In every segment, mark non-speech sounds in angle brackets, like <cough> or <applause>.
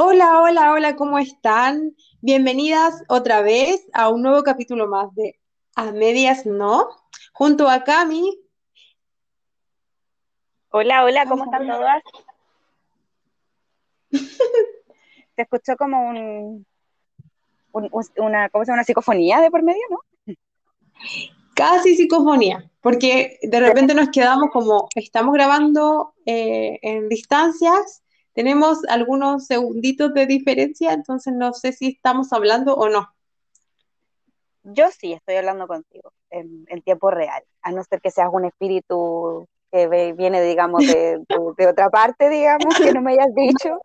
Hola, hola, hola, ¿cómo están? Bienvenidas otra vez a un nuevo capítulo más de A Medias No, junto a Cami. Hola, hola, ¿cómo están todas? <laughs> Se escuchó como un, un- un- una, ¿cómo se llama? Una psicofonía de por medio, ¿no? Casi psicofonía, porque de repente nos quedamos como estamos grabando eh, en distancias, tenemos algunos segunditos de diferencia, entonces no sé si estamos hablando o no. Yo sí estoy hablando contigo en, en tiempo real, a no ser que seas un espíritu que viene, digamos, de, de- de otra parte, digamos, que no me hayas dicho,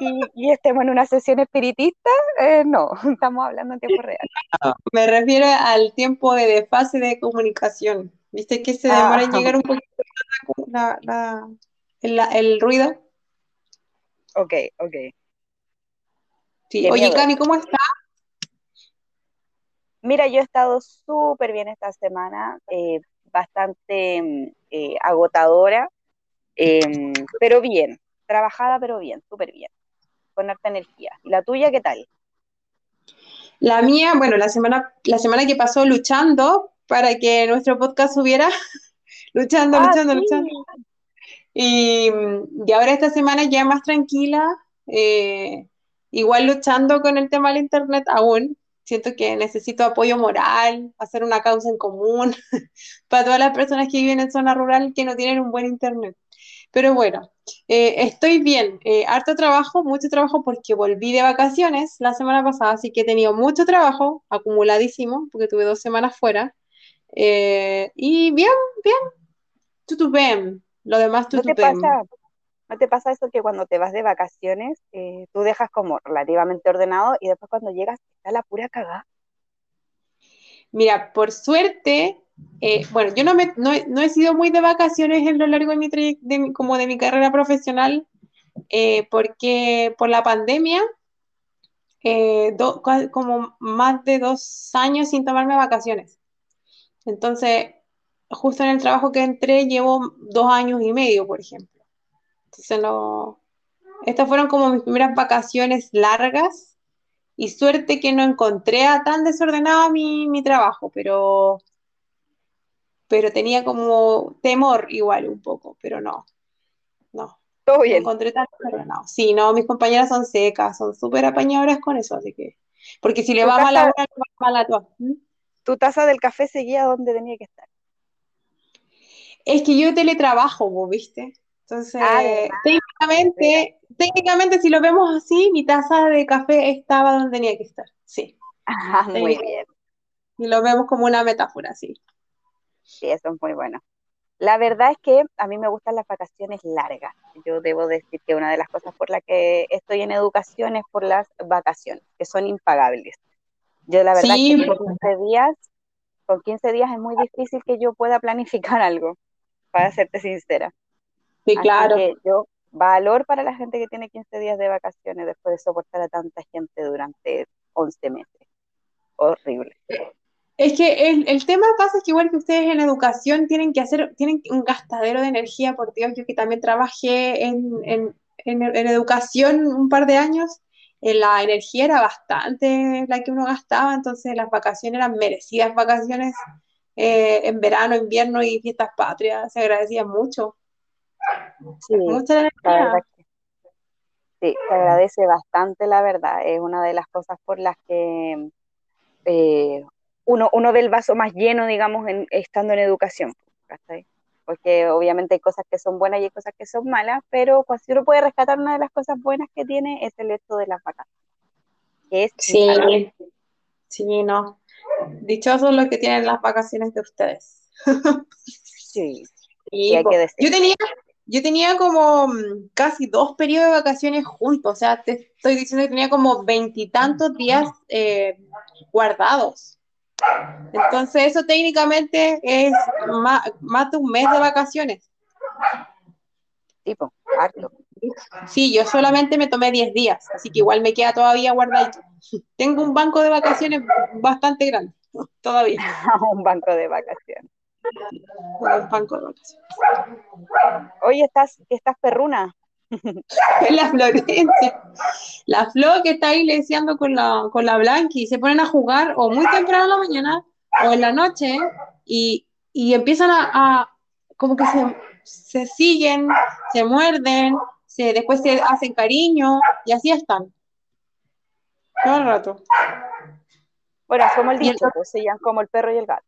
y, y estemos en una sesión espiritista, eh, no, <laughs> estamos hablando en tiempo real. Me refiero al tiempo de desfase de comunicación. ¿Viste que se Ah, demora en llegar un poquito la- la- el, el ruido? Ok, ok, Sí. Oye, miedo Cami. ¿cómo estás? Mira, yo he estado súper bien esta semana, eh, bastante mm, eh, agotadora Em, pero bien, trabajada pero bien, súper bien, con harta energía. ¿Y la tuya qué tal? La mía, bueno, la semana, la semana que pasó luchando para que nuestro podcast subiera, <laughs> luchando, Ah, luchando, luchando. Y, y ahora esta semana ya más tranquila, eh, igual luchando con el tema del internet aún. Siento que necesito apoyo moral, hacer una causa en común <laughs> para todas las personas que viven en zona rural que no tienen un buen internet. Pero bueno, eh, estoy bien. Eh, harto trabajo, mucho trabajo porque volví de vacaciones la semana pasada, así que he tenido mucho trabajo, acumuladísimo, porque tuve dos semanas fuera. Eh, y bien, bien, tutupem. Lo demás ¿No te pasa, no te pasa eso que cuando te vas de vacaciones, eh, tú dejas como relativamente ordenado y después cuando llegas está la pura cagada? Mira, por suerte, eh, bueno, yo no, me, no, he- no he sido muy de vacaciones en lo largo de mi, de mi- como de mi carrera profesional, eh, porque por la pandemia, do- como más de dos años sin tomarme vacaciones. Entonces, justo en el trabajo que entré, llevo dos años y medio, por ejemplo. Entonces, no, estas fueron como mis primeras vacaciones largas y suerte que no encontré a tan desordenado mi, mi trabajo, pero pero tenía como temor igual un poco, pero no, no, Todo no bien. encontré tan desordenado. Sí, no, mis compañeras son secas, son súper apañadoras con eso, así que, porque si le Tu va mal a una, le va mal a todas. ¿Mm? tu taza del café seguía donde tenía que estar. Es que yo teletrabajo, vos, ¿viste? Ah, Entonces, veras. técnicamente, técnicamente si lo vemos así, mi taza de café estaba donde tenía que estar, sí, Ah, muy técnicamente. bien. Si lo vemos como una metáfora, sí. Sí, eso es muy bueno. La verdad es que a mí me gustan las vacaciones largas. Yo debo decir que una de las cosas por las que estoy en educación es por las vacaciones, que son impagables. Yo la verdad es que Sí, con 15 días, con 15 días es muy difícil que yo pueda planificar <laughs> algo, para serte sincera. sí, Así claro. que yo valor para la gente que tiene 15 días de vacaciones después de soportar a tanta gente durante 11 meses. Horrible. Es que el, el tema pasa es que igual que ustedes en educación tienen que hacer, tienen un gastadero de energía, por Dios, yo que también trabajé en, en, en, en educación un par de años, eh, la energía era bastante la que uno gastaba, entonces las vacaciones eran merecidas vacaciones eh, en verano, invierno y fiestas patrias, se agradecían mucho, Sí, mucha la verdad energía. que sí, se agradece bastante, la verdad. Es una de las cosas por las que eh, uno, uno ve el vaso más lleno, digamos, en, estando en educación. Porque obviamente hay cosas que son buenas y hay cosas que son malas, pero cuando si uno puede rescatar una de las cosas buenas que tiene es el hecho de las vacaciones, que es impagable. Sí, sí, no. Dichosos los que tienen las vacaciones de ustedes. Sí, Sí, hay que. Yo tenía, yo tenía como mm, casi dos periodos de vacaciones juntos, o sea, te estoy diciendo que tenía como veintitantos días eh, guardados. Entonces eso técnicamente es más, más de un mes de vacaciones. Tipo, harto. Sí, yo solamente me tomé 10 días, así que igual me queda todavía guardadito. Tengo un banco de vacaciones bastante grande, <laughs> todavía. <laughs> Un banco de vacaciones. Un banco de vacaciones. Oye, estás, estás perruna. <laughs> la Florencia. La Flo que está ahí leseando con la, con la Blanqui, se ponen a jugar o muy temprano en la mañana o en la noche y, empiezan a, como que se, se, siguen, se muerden, se, después se hacen cariño y así están. Todo el rato. Bueno, como el dicho, pues se llaman como el perro y el gato.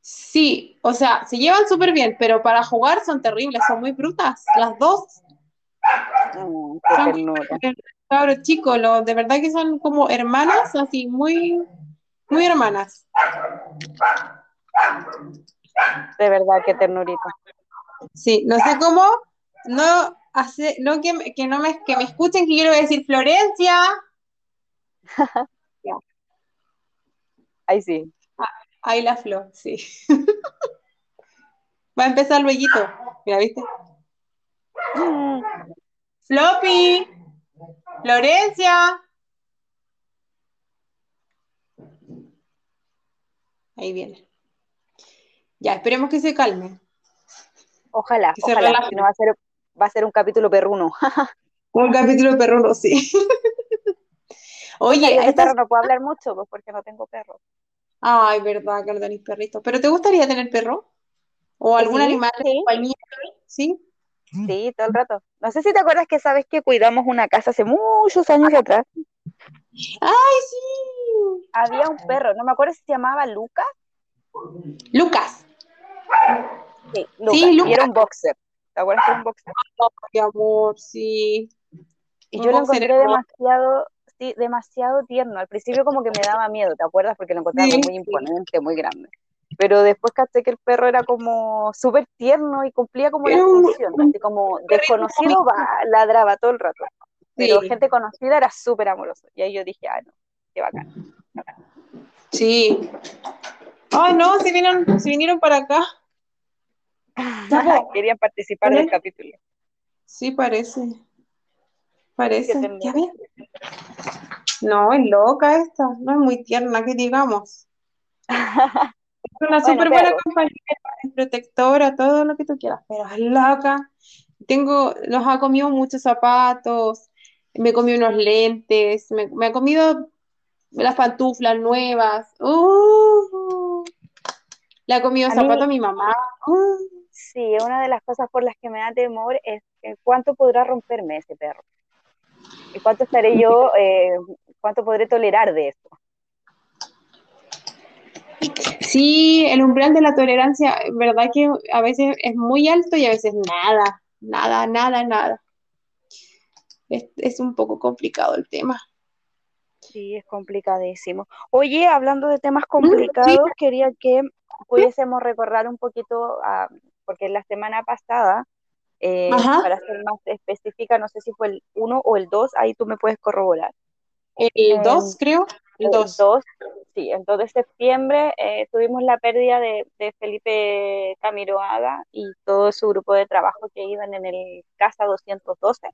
Sí, o sea, se llevan súper bien, pero para jugar son terribles, son muy brutas, las dos. Mm, cabros chicos, de verdad que son como hermanas, así, muy, muy hermanas. De verdad, qué ternurita. Sí, no sé cómo, no hace, no que, que no me, que me escuchen que quiero decir Florencia. <laughs> Ahí sí. Ahí la flor, sí. <laughs> Va a empezar luego. Mira, ¿viste? Mm. <laughs> Floppy. Florencia. Ahí viene. Ya, esperemos que se calme. Ojalá, ojalá. va, a ser, va a ser un capítulo perruno. <laughs> un capítulo perruno, sí. <laughs> Oye, esta... no puedo hablar mucho pues, porque no tengo perro. Ay, verdad que no tenéis perrito. ¿Pero te gustaría tener perro? ¿O algún animal de compañía? ¿Sí? Sí, todo el rato. No sé si te acuerdas que sabes que cuidamos una casa hace muchos años atrás. ¡Ay, sí! Había un perro, no me acuerdo si se llamaba Lucas. Lucas. Sí, Lucas. Sí, Lucas. Y era un boxer. ¿Te acuerdas que era un boxer? Ay, amor, sí. Y yo lo encontré demasiado, demasiado tierno. Al principio como que me daba miedo, ¿te acuerdas? Porque lo encontraba muy imponente, muy grande. Pero después caché que el perro era como súper tierno y cumplía como la función, así como desconocido va, ladraba todo el rato. Pero gente conocida era súper amoroso. Y ahí yo dije, ah, no, qué bacán. Sí. Ay, no, si vinieron, si vinieron para acá. <laughs> Querían participar del capítulo. Sí, parece. Parece. No, es loca esta, no es muy tierna, que digamos. <laughs> es una súper buena compañera, es protectora, todo lo que tú quieras, pero es loca. Tengo, nos ha comido muchos zapatos, me comió unos lentes, me, ha comido las pantuflas nuevas. Uh, le ha comido zapatos a mi mamá. Uh. Sí, una de las cosas por las que me da temor es cuánto podrá romperme ese perro. ¿Y cuánto estaré yo, eh, cuánto podré tolerar de esto? Sí, el umbral de la tolerancia, verdad que a veces es muy alto y a veces nada, nada, nada, nada. Es, un poco complicado el tema. Sí, es complicadísimo. Oye, hablando de temas complicados, quería que pudiésemos recordar un poquito, porque la semana pasada eh, para ser más específica, no sé si fue el 1 o el 2, ahí tú me puedes corroborar. El 2, creo. El 2. Sí, entonces septiembre eh, tuvimos la pérdida de, Felipe Camiroaga y todo su grupo de trabajo que iban en el Casa 212,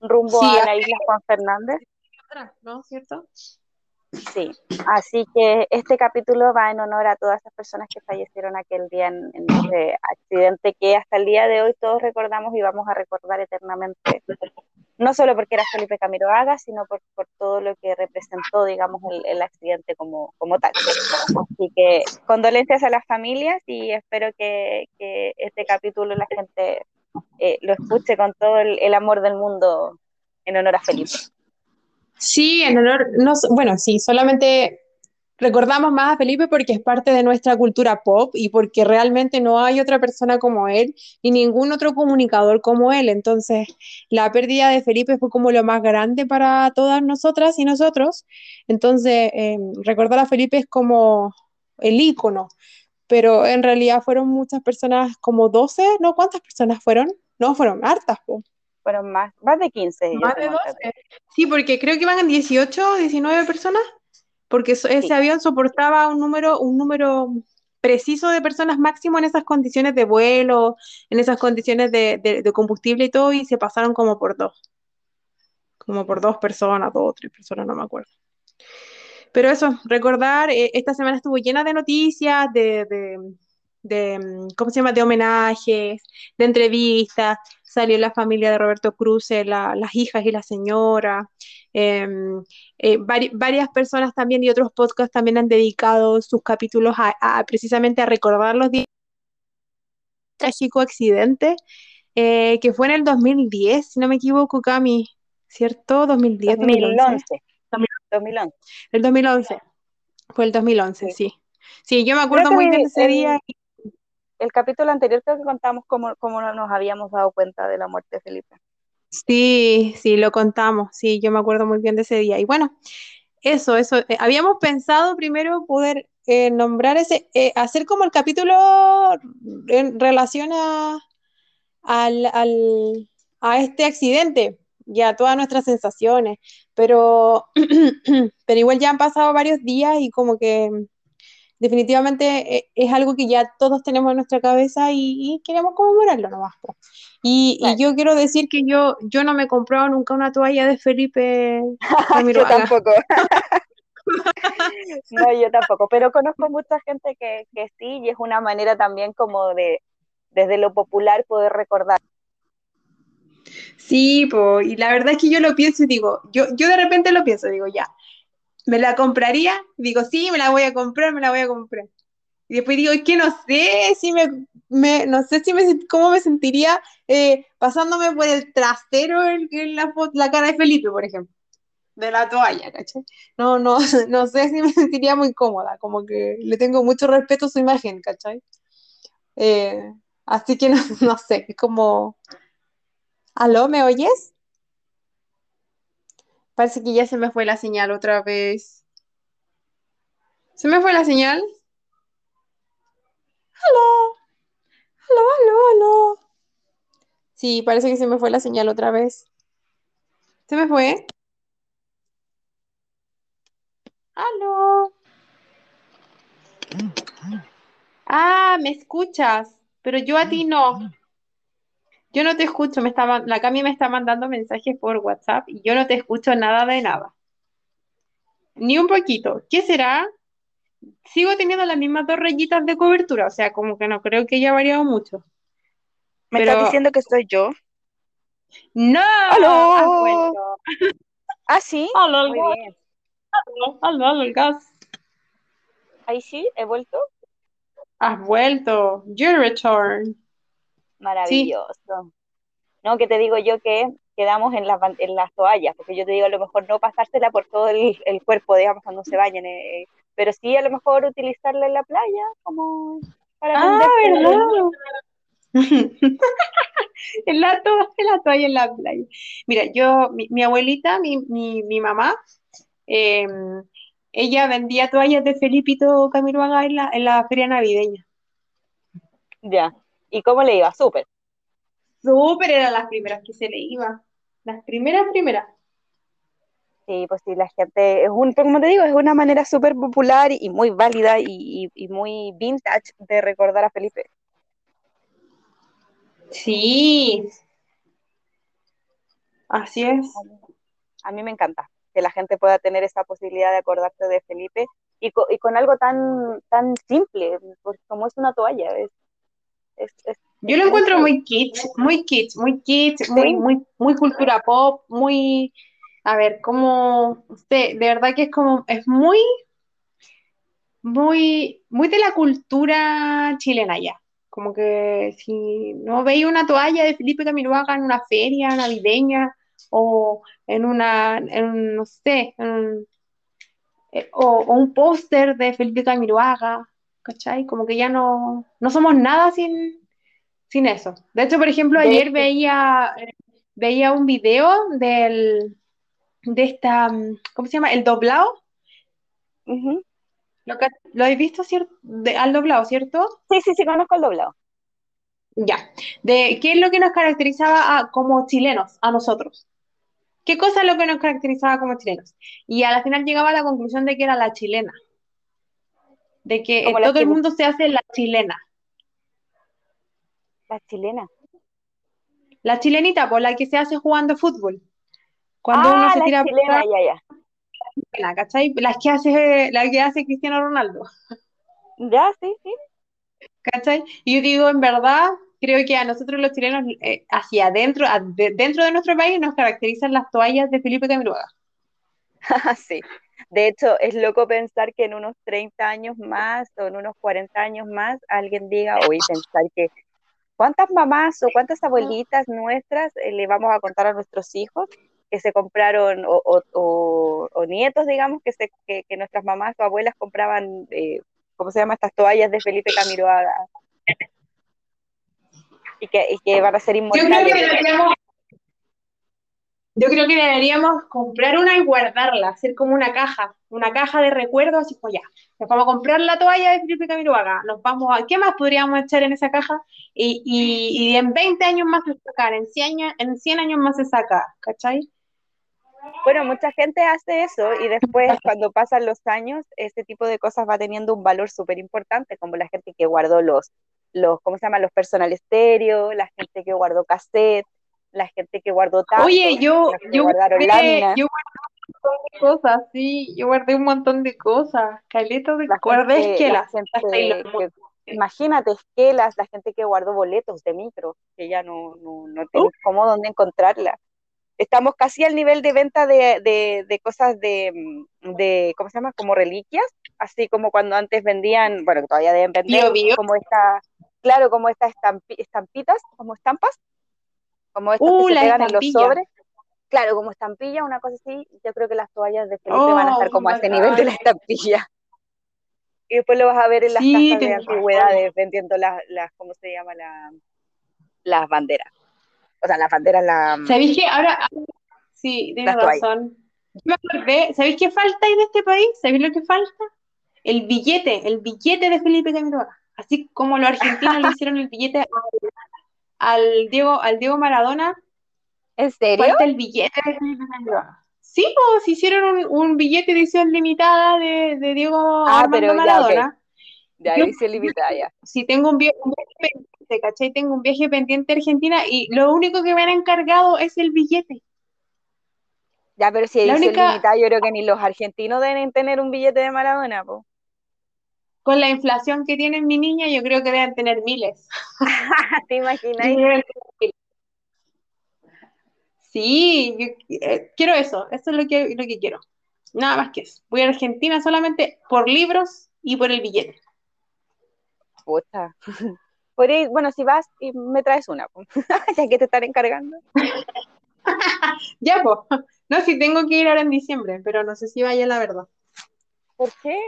rumbo a la isla Juan Fernández. ¿No? ¿Cierto? Sí, así que este capítulo va en honor a todas esas personas que fallecieron aquel día en, ese accidente que hasta el día de hoy todos recordamos y vamos a recordar eternamente, no solo porque era Felipe Camiroaga, sino por, todo lo que representó, digamos, el, accidente como, como tal. Así que condolencias a las familias y espero que, este capítulo la gente eh, lo escuche con todo el amor del mundo en honor a Felipe. Sí, en honor, no, bueno, sí, solamente recordamos más a Felipe porque es parte de nuestra cultura pop y porque realmente no hay otra persona como él y ningún otro comunicador como él. Entonces, la pérdida de Felipe fue como lo más grande para todas nosotras y nosotros. Entonces, em, recordar a Felipe es como el ícono, pero en realidad fueron muchas personas, como 12, ¿no? ¿Cuántas personas fueron? No, fueron hartas. Po fueron más, más de 15. Más de 12. Sí, porque creo que iban 18, 19 personas, porque ese avión soportaba un número, un número preciso de personas máximo en esas condiciones de vuelo, en esas condiciones de, combustible y todo, y se pasaron como por dos. Como por dos personas, dos o tres personas, no me acuerdo. Pero eso, recordar, eh, esta semana estuvo llena de noticias, de, de, mm, ¿cómo se llama? De homenajes, de entrevistas, salió la familia de Roberto Cruz, las hijas y la señora, em, eh, varias personas también y otros podcasts también han dedicado sus capítulos a, precisamente a recordar los días trágico accidente eh, que fue en el 2010, si no me equivoco, Cami, ¿cierto? 2010, 2011. 2011. El 2011. Fue el 2011, sí. Sí, yo me acuerdo muy bien ese día. El capítulo anterior creo que contamos cómo, cómo nos habíamos dado cuenta de la muerte de Felipe. Sí, sí, lo contamos, sí, yo me acuerdo muy bien de ese día. Y bueno, eso, eso, eh, habíamos pensado primero poder eh, nombrar ese, eh, hacer como el capítulo en relación a, al, a este accidente y a todas nuestras sensaciones, pero, <clears throat> pero igual ya han pasado varios días y como que definitivamente eh, es algo que ya todos tenemos en nuestra cabeza y, queremos conmemorarlo nomás. Y, y, yo quiero decir que yo, yo no me he comprado nunca una toalla de Felipe. <laughs> yo tampoco. <laughs> no, yo tampoco, pero conozco mucha gente que, que sí y es una manera también como de, desde lo popular, poder recordar. Sí, po, y la verdad es que yo lo pienso y digo, yo, yo de repente lo pienso, digo, ya, ¿Me la compraría? Digo, sí, me la voy a comprar, me la voy a comprar. Y después digo, es que no sé si me, no sé si me, cómo me sentiría eh, pasándome por el trasero en, la, la cara de Felipe, por ejemplo, de la toalla, ¿cachai? No, no, <laughs> no sé si me sentiría muy cómoda, como que le tengo mucho respeto a su imagen, ¿cachai? Eh, así que no, <laughs> no sé, es como, ¿aló, me oyes? Parece que ya se me fue la señal otra vez. ¿Se me fue la señal? ¡Aló! ¡Aló, aló, aló! Sí, parece que se me fue la señal otra vez. ¿Se me fue? ¡Aló! Ah, me escuchas, pero yo a ti no. Yo no te escucho, me está, la Cami me está mandando mensajes por WhatsApp y yo no te escucho nada de nada. Ni un poquito. ¿Qué será? Sigo teniendo las mismas dos rayitas de cobertura, o sea, como que no creo que haya variado mucho. ¿Me estás diciendo que soy yo? ¡No! ¡Aló! ¿Ah, sí? ¡Aló, Muy bien. ¡Aló, aló, el gas! ¿Ahí sí? ¿He vuelto? Has vuelto. You return. Maravilloso. No, que te digo yo que quedamos en, en las toallas, porque yo te digo a lo mejor no pasársela por todo el, cuerpo, digamos, cuando se bañen, eh, pero sí a lo mejor utilizarla en la playa, como para ah, ¿verdad? <laughs> en, la toalla en la playa. Mira, yo, mi, abuelita, mi, mi, mamá, em, ella vendía toallas de Felipito Camiroaga en la, en la feria navideña. Ya. ¿Y cómo le iba? Súper. Súper eran las primeras que se le iba. Las primeras, primeras. Sí, pues sí, la gente, es un, como te digo, es una manera súper popular y muy válida y, muy vintage de recordar a Felipe. Sí, así es. A mí me encanta que la gente pueda tener esa posibilidad de acordarse de Felipe y, y con algo tan, tan simple, pues como es una toalla, es yo lo encuentro muy kitsch, muy kitsch, muy kitsch, muy, muy, muy cultura pop, muy, a ver, como, usted, de verdad que es como, es muy, muy, muy de la cultura chilena ya. Como que si no veis una toalla de Felipe Camiroaga en una feria navideña o en una, en, no sé, eh, o, o, un póster de Felipe Camiroaga ¿cachai? Como que ya no, no somos nada sin, sin eso. De hecho, por ejemplo, ayer veía, veía un video del, de esta, ¿cómo se llama? El doblado. ¿Lo, ¿Lo habéis visto cierto? al doblado, ¿cierto? Sí, sí, sí, conozco el doblado. Ya. De qué es lo que nos caracterizaba como chilenos, a nosotros. ¿Qué cosa es lo que nos caracterizaba como chilenos? Y a la final llegaba a la conclusión de que era la chilena de que todo el mundo se hace la chilena. La chilena. La chilenita, por la que se hace jugando fútbol. Cuando uno ah, se tira chilena, ya, ya. ¿cachai? Las que hace, la que hace Cristiano Ronaldo. Ya, sí, sí. ¿cachai? Y yo digo, en verdad, creo que a nosotros los chilenos, eh, hacia adentro, dentro de nuestro país, nos caracterizan las toallas de Felipe Camiroaga. <laughs> sí. De hecho, es loco pensar que en unos 30 años más o en unos 40 años más alguien diga, oye, pensar que cuántas mamás o cuántas abuelitas nuestras eh, le vamos a contar a nuestros hijos que se compraron, o, nietos, digamos, que, se, que, nuestras mamás o abuelas compraban, eh, ¿cómo se llama? Estas toallas de Felipe Camiroaga. Y que, y que van a ser inmortales. Yo creo que deberíamos comprar una y guardarla, hacer como una caja, una caja de recuerdos, así pues ya, nos vamos a comprar la toalla de Felipe Camiroaga, nos vamos a, ¿qué más podríamos echar en esa caja? Y, y, y en 20 años más se saca, en 100 años, en 100 años más se saca, ¿cachai? Bueno, mucha gente hace eso y después cuando pasan los años, este tipo de cosas va teniendo un valor súper importante, como la gente que guardó los, los, ¿cómo se llama? Los personal estéreo, la gente que guardó cassette, la gente que guardó tazos, Oye, yo, yo, guardaron láminas. Yo guardé un montón de cosas, sí, yo guardé un montón de cosas, caletos de guardé esquelas. imagínate, esquelas, la gente que guardó boletos de micro, que ya no, no, no tienes cómo dónde encontrarla. Estamos casi al nivel de venta de, de, de cosas de, de, ¿cómo se llama? Como reliquias, así como cuando antes vendían, bueno, todavía deben vender, como esta, claro, como estas estampitas, como estampas, como estas que uh, se pegan en los sobres. Claro, como estampilla, una cosa así, yo creo que las toallas de Felipe van a estar oh, como a ese nivel de la estampilla. Y después lo vas a ver en las casas de antigüedades vendiendo las, las, ¿cómo se llama? La, las banderas. O sea, las banderas, la... ¿Sabéis que ahora... Sí, tienes razón. Yo me acordé, ¿sabéis qué falta ahí de este país? ¿Sabéis lo que falta? El billete, el billete de Felipe Camiroaga. Así como los argentinos le hicieron el billete al Diego, al Diego Maradona. ¿En serio? Falta el billete Sí, pues hicieron un, billete de edición limitada de, de Diego ah, pero Maradona. Ya, ya edición limitada ya. Si tengo un, viaje pendiente, ¿cachai? Tengo un viaje pendiente a Argentina y lo único que me han encargado es el billete. Ya, pero si edición limitada, yo creo que ni los argentinos deben tener un billete de Maradona, pues con la inflación que tiene mi niña, yo creo que deben tener miles. <laughs> ¿Te imaginas? Sí, eh, quiero eso, eso es lo que, lo que quiero. Nada más que eso. Voy a Argentina solamente por libros y por el billete. Puta. <laughs> bueno, si vas y me traes una, <laughs> ya que te están encargando. ya, pues. No, si tengo que ir ahora en diciembre, pero no sé si vaya la verdad. ¿Por qué?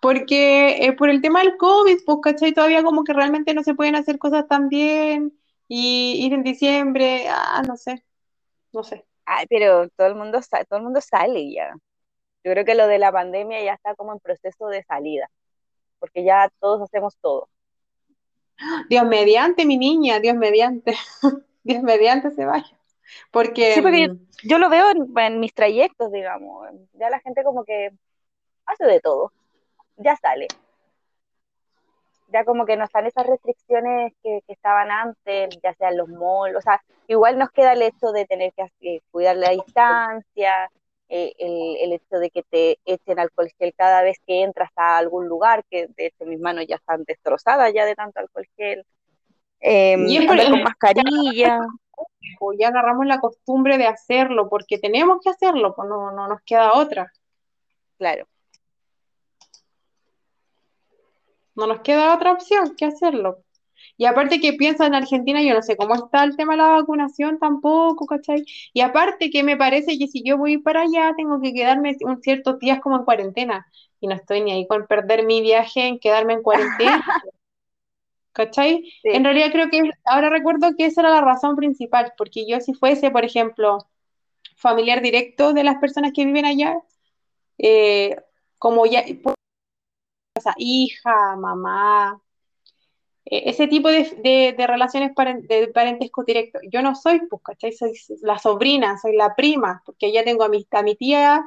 Porque eh, por el tema del COVID, pues, ¿cachai? Todavía como que realmente no se pueden hacer cosas tan bien y ir en diciembre, ah, no sé, no sé. Ay, pero todo el mundo, todo el mundo sale ya. Yo creo que lo de la pandemia ya está como en proceso de salida, porque ya todos hacemos todo. Dios mediante, mi niña, Dios mediante, <laughs> Dios mediante se vaya. Porque, sí, porque mm, yo, lo veo en mis trayectos, digamos, ya la gente como que hace de todo ya sale. Ya como que no están esas restricciones que, estaban antes, ya sean los malls, o sea, igual nos queda el hecho de tener que eh, cuidar la distancia, eh, el, hecho de que te echen alcohol gel cada vez que entras a algún lugar, que de hecho mis manos ya están destrozadas ya de tanto alcohol gel. Em, y es por con mascarilla. Ya agarramos la costumbre de hacerlo porque tenemos que hacerlo, pues no, no nos queda otra. Claro. No nos queda otra opción que hacerlo. Y aparte que piensa en Argentina, yo no sé cómo está el tema de la vacunación tampoco, ¿cachai? Y aparte que me parece que si yo voy para allá, tengo que quedarme un ciertos días como en cuarentena. Y no estoy ni ahí con perder mi viaje en quedarme en cuarentena. <laughs> ¿Cachai? En realidad creo que ahora recuerdo que esa era la razón principal, porque yo si fuese, por ejemplo, familiar directo de las personas que viven allá, eh, como ya sea, hija, mamá, e, ese tipo de, relaciones de parentesco directo. Yo no soy, pues, ¿cachai? Soy la sobrina, soy la prima, porque ya tengo a mi, a mi tía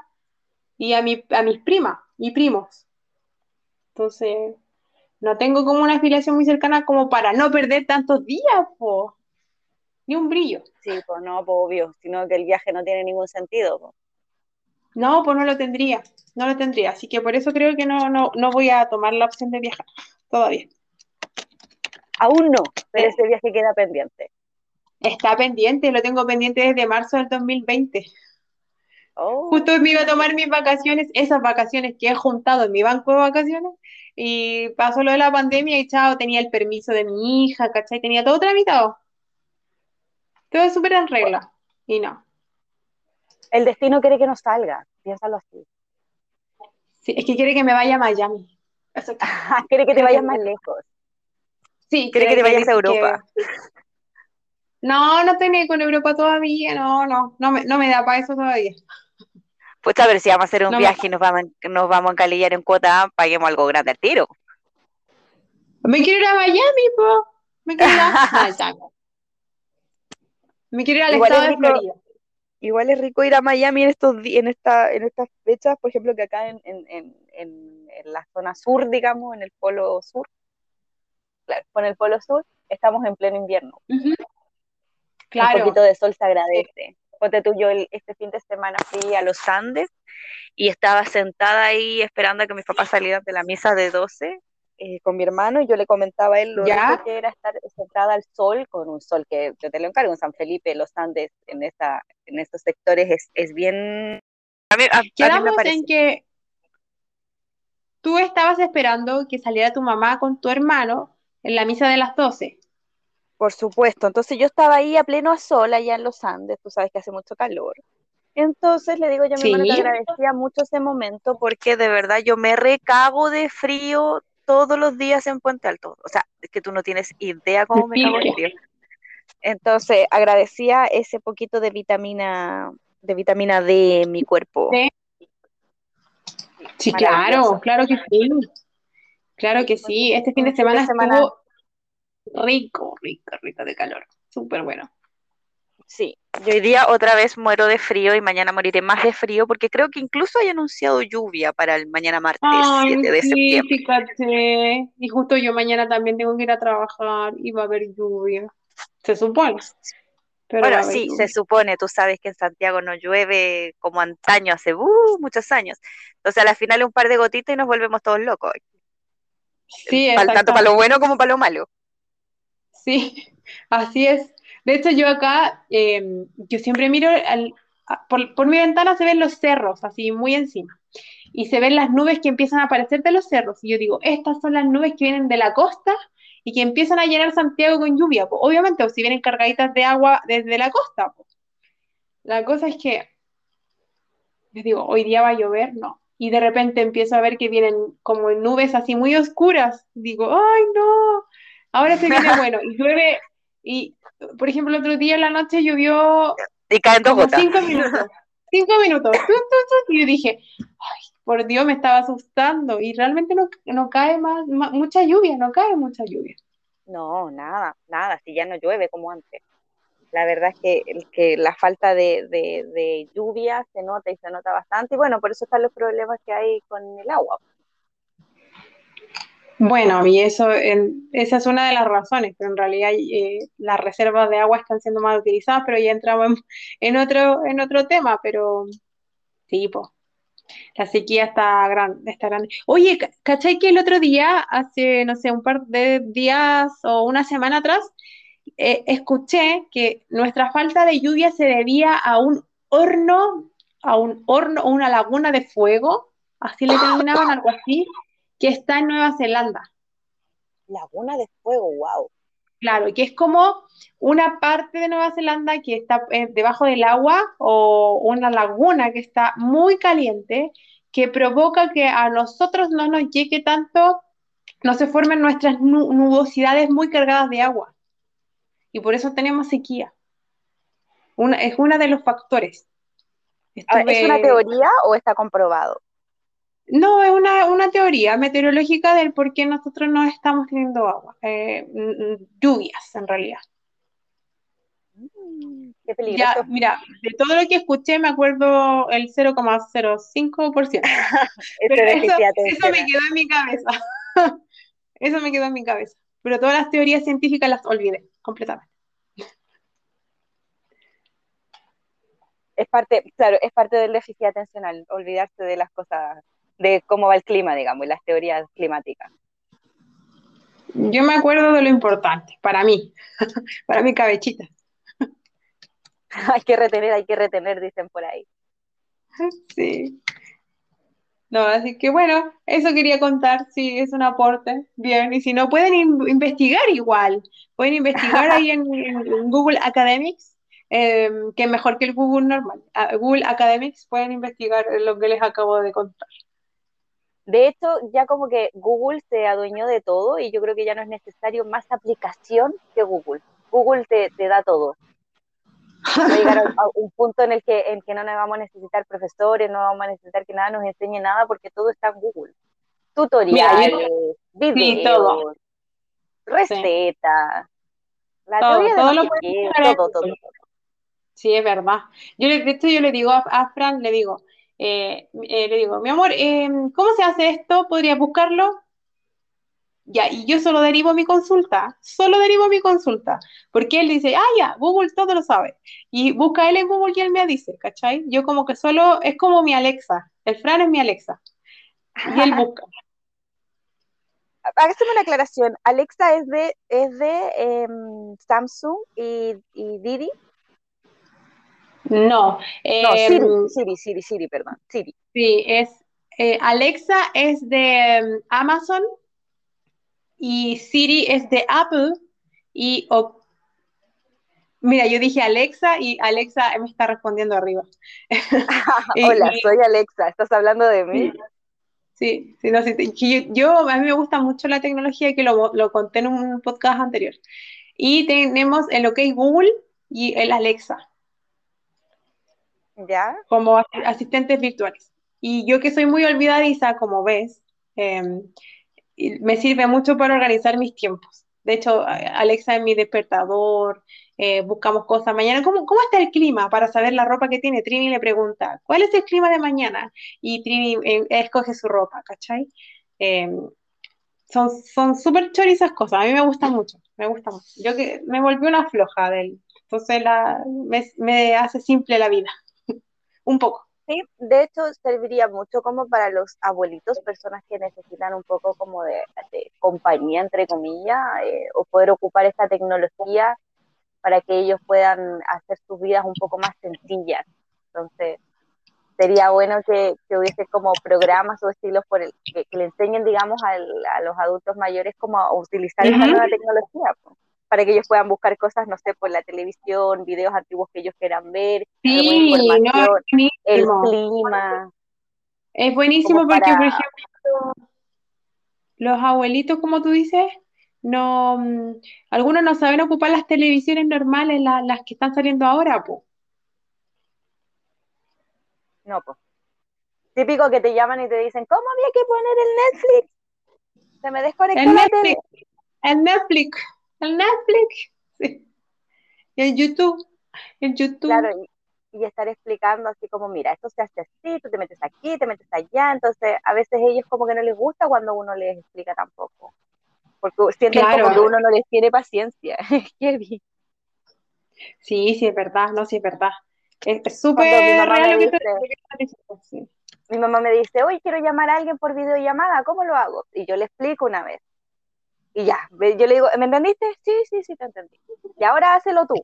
y a, mi, a mis primas y primos. Entonces, no tengo como una afiliación muy cercana como para no perder tantos días. Ni un brillo. Sí, pues no, pues obvio, sino que el viaje no tiene ningún sentido. No, pues no lo tendría, no lo tendría. Así que por eso creo que no, no, no voy a tomar la opción de viajar todavía. Aún no, pero ese viaje queda pendiente. Está pendiente, lo tengo pendiente desde marzo del 2020. Justo me iba a tomar mis vacaciones, esas vacaciones que he juntado en mi banco de vacaciones, y pasó lo de la pandemia y chao, tenía el permiso de mi hija, ¿cachai? Tenía todo tramitado. Todo súper en regla. Y no. El destino quiere que no salga, piénsalo así. Sí, es que quiere que me vaya a Miami. <laughs> quiere que te vayas más lejos. Sí, quiere que te vayas a Europa. No, no estoy con Europa todavía, no, no, no me, no me da para eso todavía. Pues a ver si vamos a hacer un viaje y nos vamos, nos vamos a encalillar en cuota, paguemos algo grande al tiro. Me quiero ir a Miami, po. Me quiero ir a <laughs> Miami. Me quiero ir al igual estado de Florida. Igual es rico ir a Miami en estos en esta, en estas fechas, por ejemplo, que acá en, en, en, en la zona sur, digamos, en el polo sur, claro, con el polo sur, estamos en pleno invierno. Claro. Un poquito de sol se agradece. Ponte tú, yo este fin de semana fui a los Andes y estaba sentada ahí esperando a que mis papás salieran de la misa de 12 eh, con mi hermano y yo le comentaba a él lo que era estar sentada al sol con un sol que yo te lo encargo en San Felipe, los Andes, en, esa, en estos sectores es, es bien... A mí, Quedamos en que tú estabas esperando que saliera tu mamá con tu hermano en la misa de las 12. Por supuesto, entonces yo estaba ahí a pleno sol allá en los Andes, tú sabes que hace mucho calor. Entonces le digo yo a mi hermano que agradecía mucho ese momento porque de verdad yo me recago de frío todos los días en Puente Alto. O sea, es que tú no tienes idea cómo me cago de frío. Entonces agradecía ese poquito de vitamina, de vitamina D en mi cuerpo. Sí, claro, claro que sí. Claro que sí. Este fin de semana, estuvo rico, rico, rico de calor. Súper bueno. Sí, yo hoy día otra vez muero de frío y mañana moriré más de frío porque creo que incluso hay anunciado lluvia para el mañana martes 7 de sí, Fíjate. Y justo yo mañana también tengo que ir a trabajar y va a haber lluvia. Se supone. bueno, sí, se supone, tú sabes que en Santiago no llueve como antaño, hace uh, muchos años. Entonces a la final un par de gotitas y nos volvemos todos locos. Sí, Tanto para lo bueno como para lo malo. Sí, <laughs> así es. De hecho, yo acá, em, yo siempre miro, por, mi ventana se ven los cerros, así muy encima, y se ven las nubes que empiezan a aparecer de los cerros. Y yo digo, estas son las nubes que vienen de la costa y que empiezan a llenar Santiago con lluvia. obviamente, o si vienen cargaditas de agua desde la costa. La cosa es que, les digo, hoy día va a llover, no. Y de repente empiezo a ver que vienen como nubes así muy oscuras. Digo, ay, no, ahora se viene <laughs> bueno. Y llueve, y por ejemplo, el otro día en la noche llovió. Y caen dos gotas. Cinco minutos. Cinco minutos. y yo dije, ay, por Dios, me estaba asustando. Y realmente no, no cae más, mucha lluvia, no cae mucha lluvia. No, nada, nada, si ya no llueve como antes. La verdad es que, que la falta de, de, de lluvia se nota y se nota bastante. Y bueno, por eso están los problemas que hay con el agua. Bueno, y eso, esa es una de las razones, pero en realidad eh, las reservas de agua están siendo mal utilizadas, pero ya entramos en, otro, en otro tema, pero sí, la sequía está grande, está grande. Oye, ¿cachai que el otro día, hace, no sé, un par de días o una semana atrás, eh, escuché que nuestra falta de lluvia se debía a un horno, a un horno, una laguna de fuego, así le terminaban algo así, que está en Nueva Zelanda. Laguna de Fuego, wow. Claro, que es como una parte de Nueva Zelanda que está eh, debajo del agua o una laguna que está muy caliente, que provoca que a nosotros no nos llegue tanto, no se formen nuestras nubosidades muy cargadas de agua. Y por eso tenemos sequía. es uno de los factores. ¿Es una teoría o está comprobado? No, es una, teoría meteorológica del por qué nosotros no estamos teniendo agua, eh, mm, mm, lluvias en realidad. Mm, qué Ya, mira, de todo lo que escuché me acuerdo el 0,05%. <laughs> Pero eso, eso me quedó en mi cabeza. <laughs> eso me quedó en mi cabeza. Pero todas las teorías científicas las olvidé completamente. parte, claro, es parte del déficit atencional, olvidarse de las cosas, de cómo va el clima, digamos, y las teorías climáticas. Yo me acuerdo de lo importante, para mí, <laughs> para mi cabechita. <laughs> hay que retener, hay que retener, dicen por ahí. Sí. No, así que bueno, eso quería contar, sí, es un aporte, bien, y si no pueden investigar igual, pueden investigar ahí en, Google Academics, em, que es mejor que el Google normal. Google Academics pueden investigar lo que les acabo de contar. De hecho, ya como que Google se adueñó de todo y yo creo que ya no es necesario más aplicación que Google. Google te, te da todo. Va a llegar a, un punto en el que, en que no nos vamos a necesitar profesores, no vamos a necesitar que nada nos enseñe nada porque todo está en Google. Tutoriales, videos, recetas, la teoría de lo que todo, todo, Sí, es verdad. Yo le, esto yo le digo a, Fran, le digo, eh, eh, le digo, mi amor, eh, ¿cómo se hace esto? ¿Podría buscarlo? Ya, y yo solo derivo mi consulta, solo derivo mi consulta, porque él dice, ah, ya, Google todo lo sabe. Y busca él en Google y él me dice, ¿cachai? Yo como que solo, es como mi Alexa, el Fran es mi Alexa. Y él <laughs> busca. Hágame una aclaración, Alexa es de, es de em, Samsung y, Didi. No, no Siri, em, Siri, Siri, Siri, perdón, Siri. Sí, es, eh, Alexa es de em, Amazon y Siri es de Apple y mira, yo dije Alexa y Alexa me está respondiendo arriba. <laughs> <laughs> Hola, soy Alexa, ¿estás hablando de mí? Sí, sí, no, sí, yo, a mí me gusta mucho la tecnología que lo, lo conté en un podcast anterior. Y tenemos el OK Google y el Alexa. Como asistentes virtuales. Y yo que soy muy olvidadiza, como ves, eh, me sirve mucho para organizar mis tiempos. De hecho, Alexa es mi despertador, eh, buscamos cosas. Mañana, ¿cómo, ¿cómo está el clima? Para saber la ropa que tiene, Trini le pregunta, ¿cuál es el clima de mañana? Y Trini eh, escoge su ropa, ¿cachai? Em, son súper chorizas cosas, a mí me gustan mucho, me gusta mucho. Yo que me volví una floja de él, entonces la, me, me hace simple la vida, un poco. Sí, de hecho serviría mucho como para los abuelitos, personas que necesitan un poco como de, compañía, entre comillas, eh, o poder ocupar esta tecnología para que ellos puedan hacer sus vidas un poco más sencillas. Entonces, sería bueno que, hubiese como programas o estilos por el, que, le enseñen, digamos, a los adultos mayores cómo a utilizar esta nueva tecnología para que ellos puedan buscar cosas, no sé, por la televisión, videos antiguos que ellos quieran ver, sí, información, el clima. Es buenísimo porque, por ejemplo, los abuelitos, como tú dices, no, mm, algunos no saben ocupar las televisiones normales, las que están saliendo ahora, pues. No, pues. Típico que te llaman y te dicen, ¿cómo había que poner el Netflix? Se me desconectó el Netflix, El Netflix el Netflix, <laughs> sí. y el YouTube, el YouTube. Claro, y, estar explicando así como, mira, esto se hace así, tú te metes aquí, te metes allá, entonces a veces ellos como que no les gusta cuando uno les explica tampoco, porque sienten como que uno no les tiene paciencia, <laughs> Sí, sí, es verdad, no, sí, es verdad. Es súper real lo que Mi mamá me dice, hoy quiero llamar a alguien por videollamada, ¿cómo lo hago? Y yo le explico una vez. Y ya, yo le digo, ¿me entendiste? Sí, sí, sí, te entendí. Y ahora hazlo tú.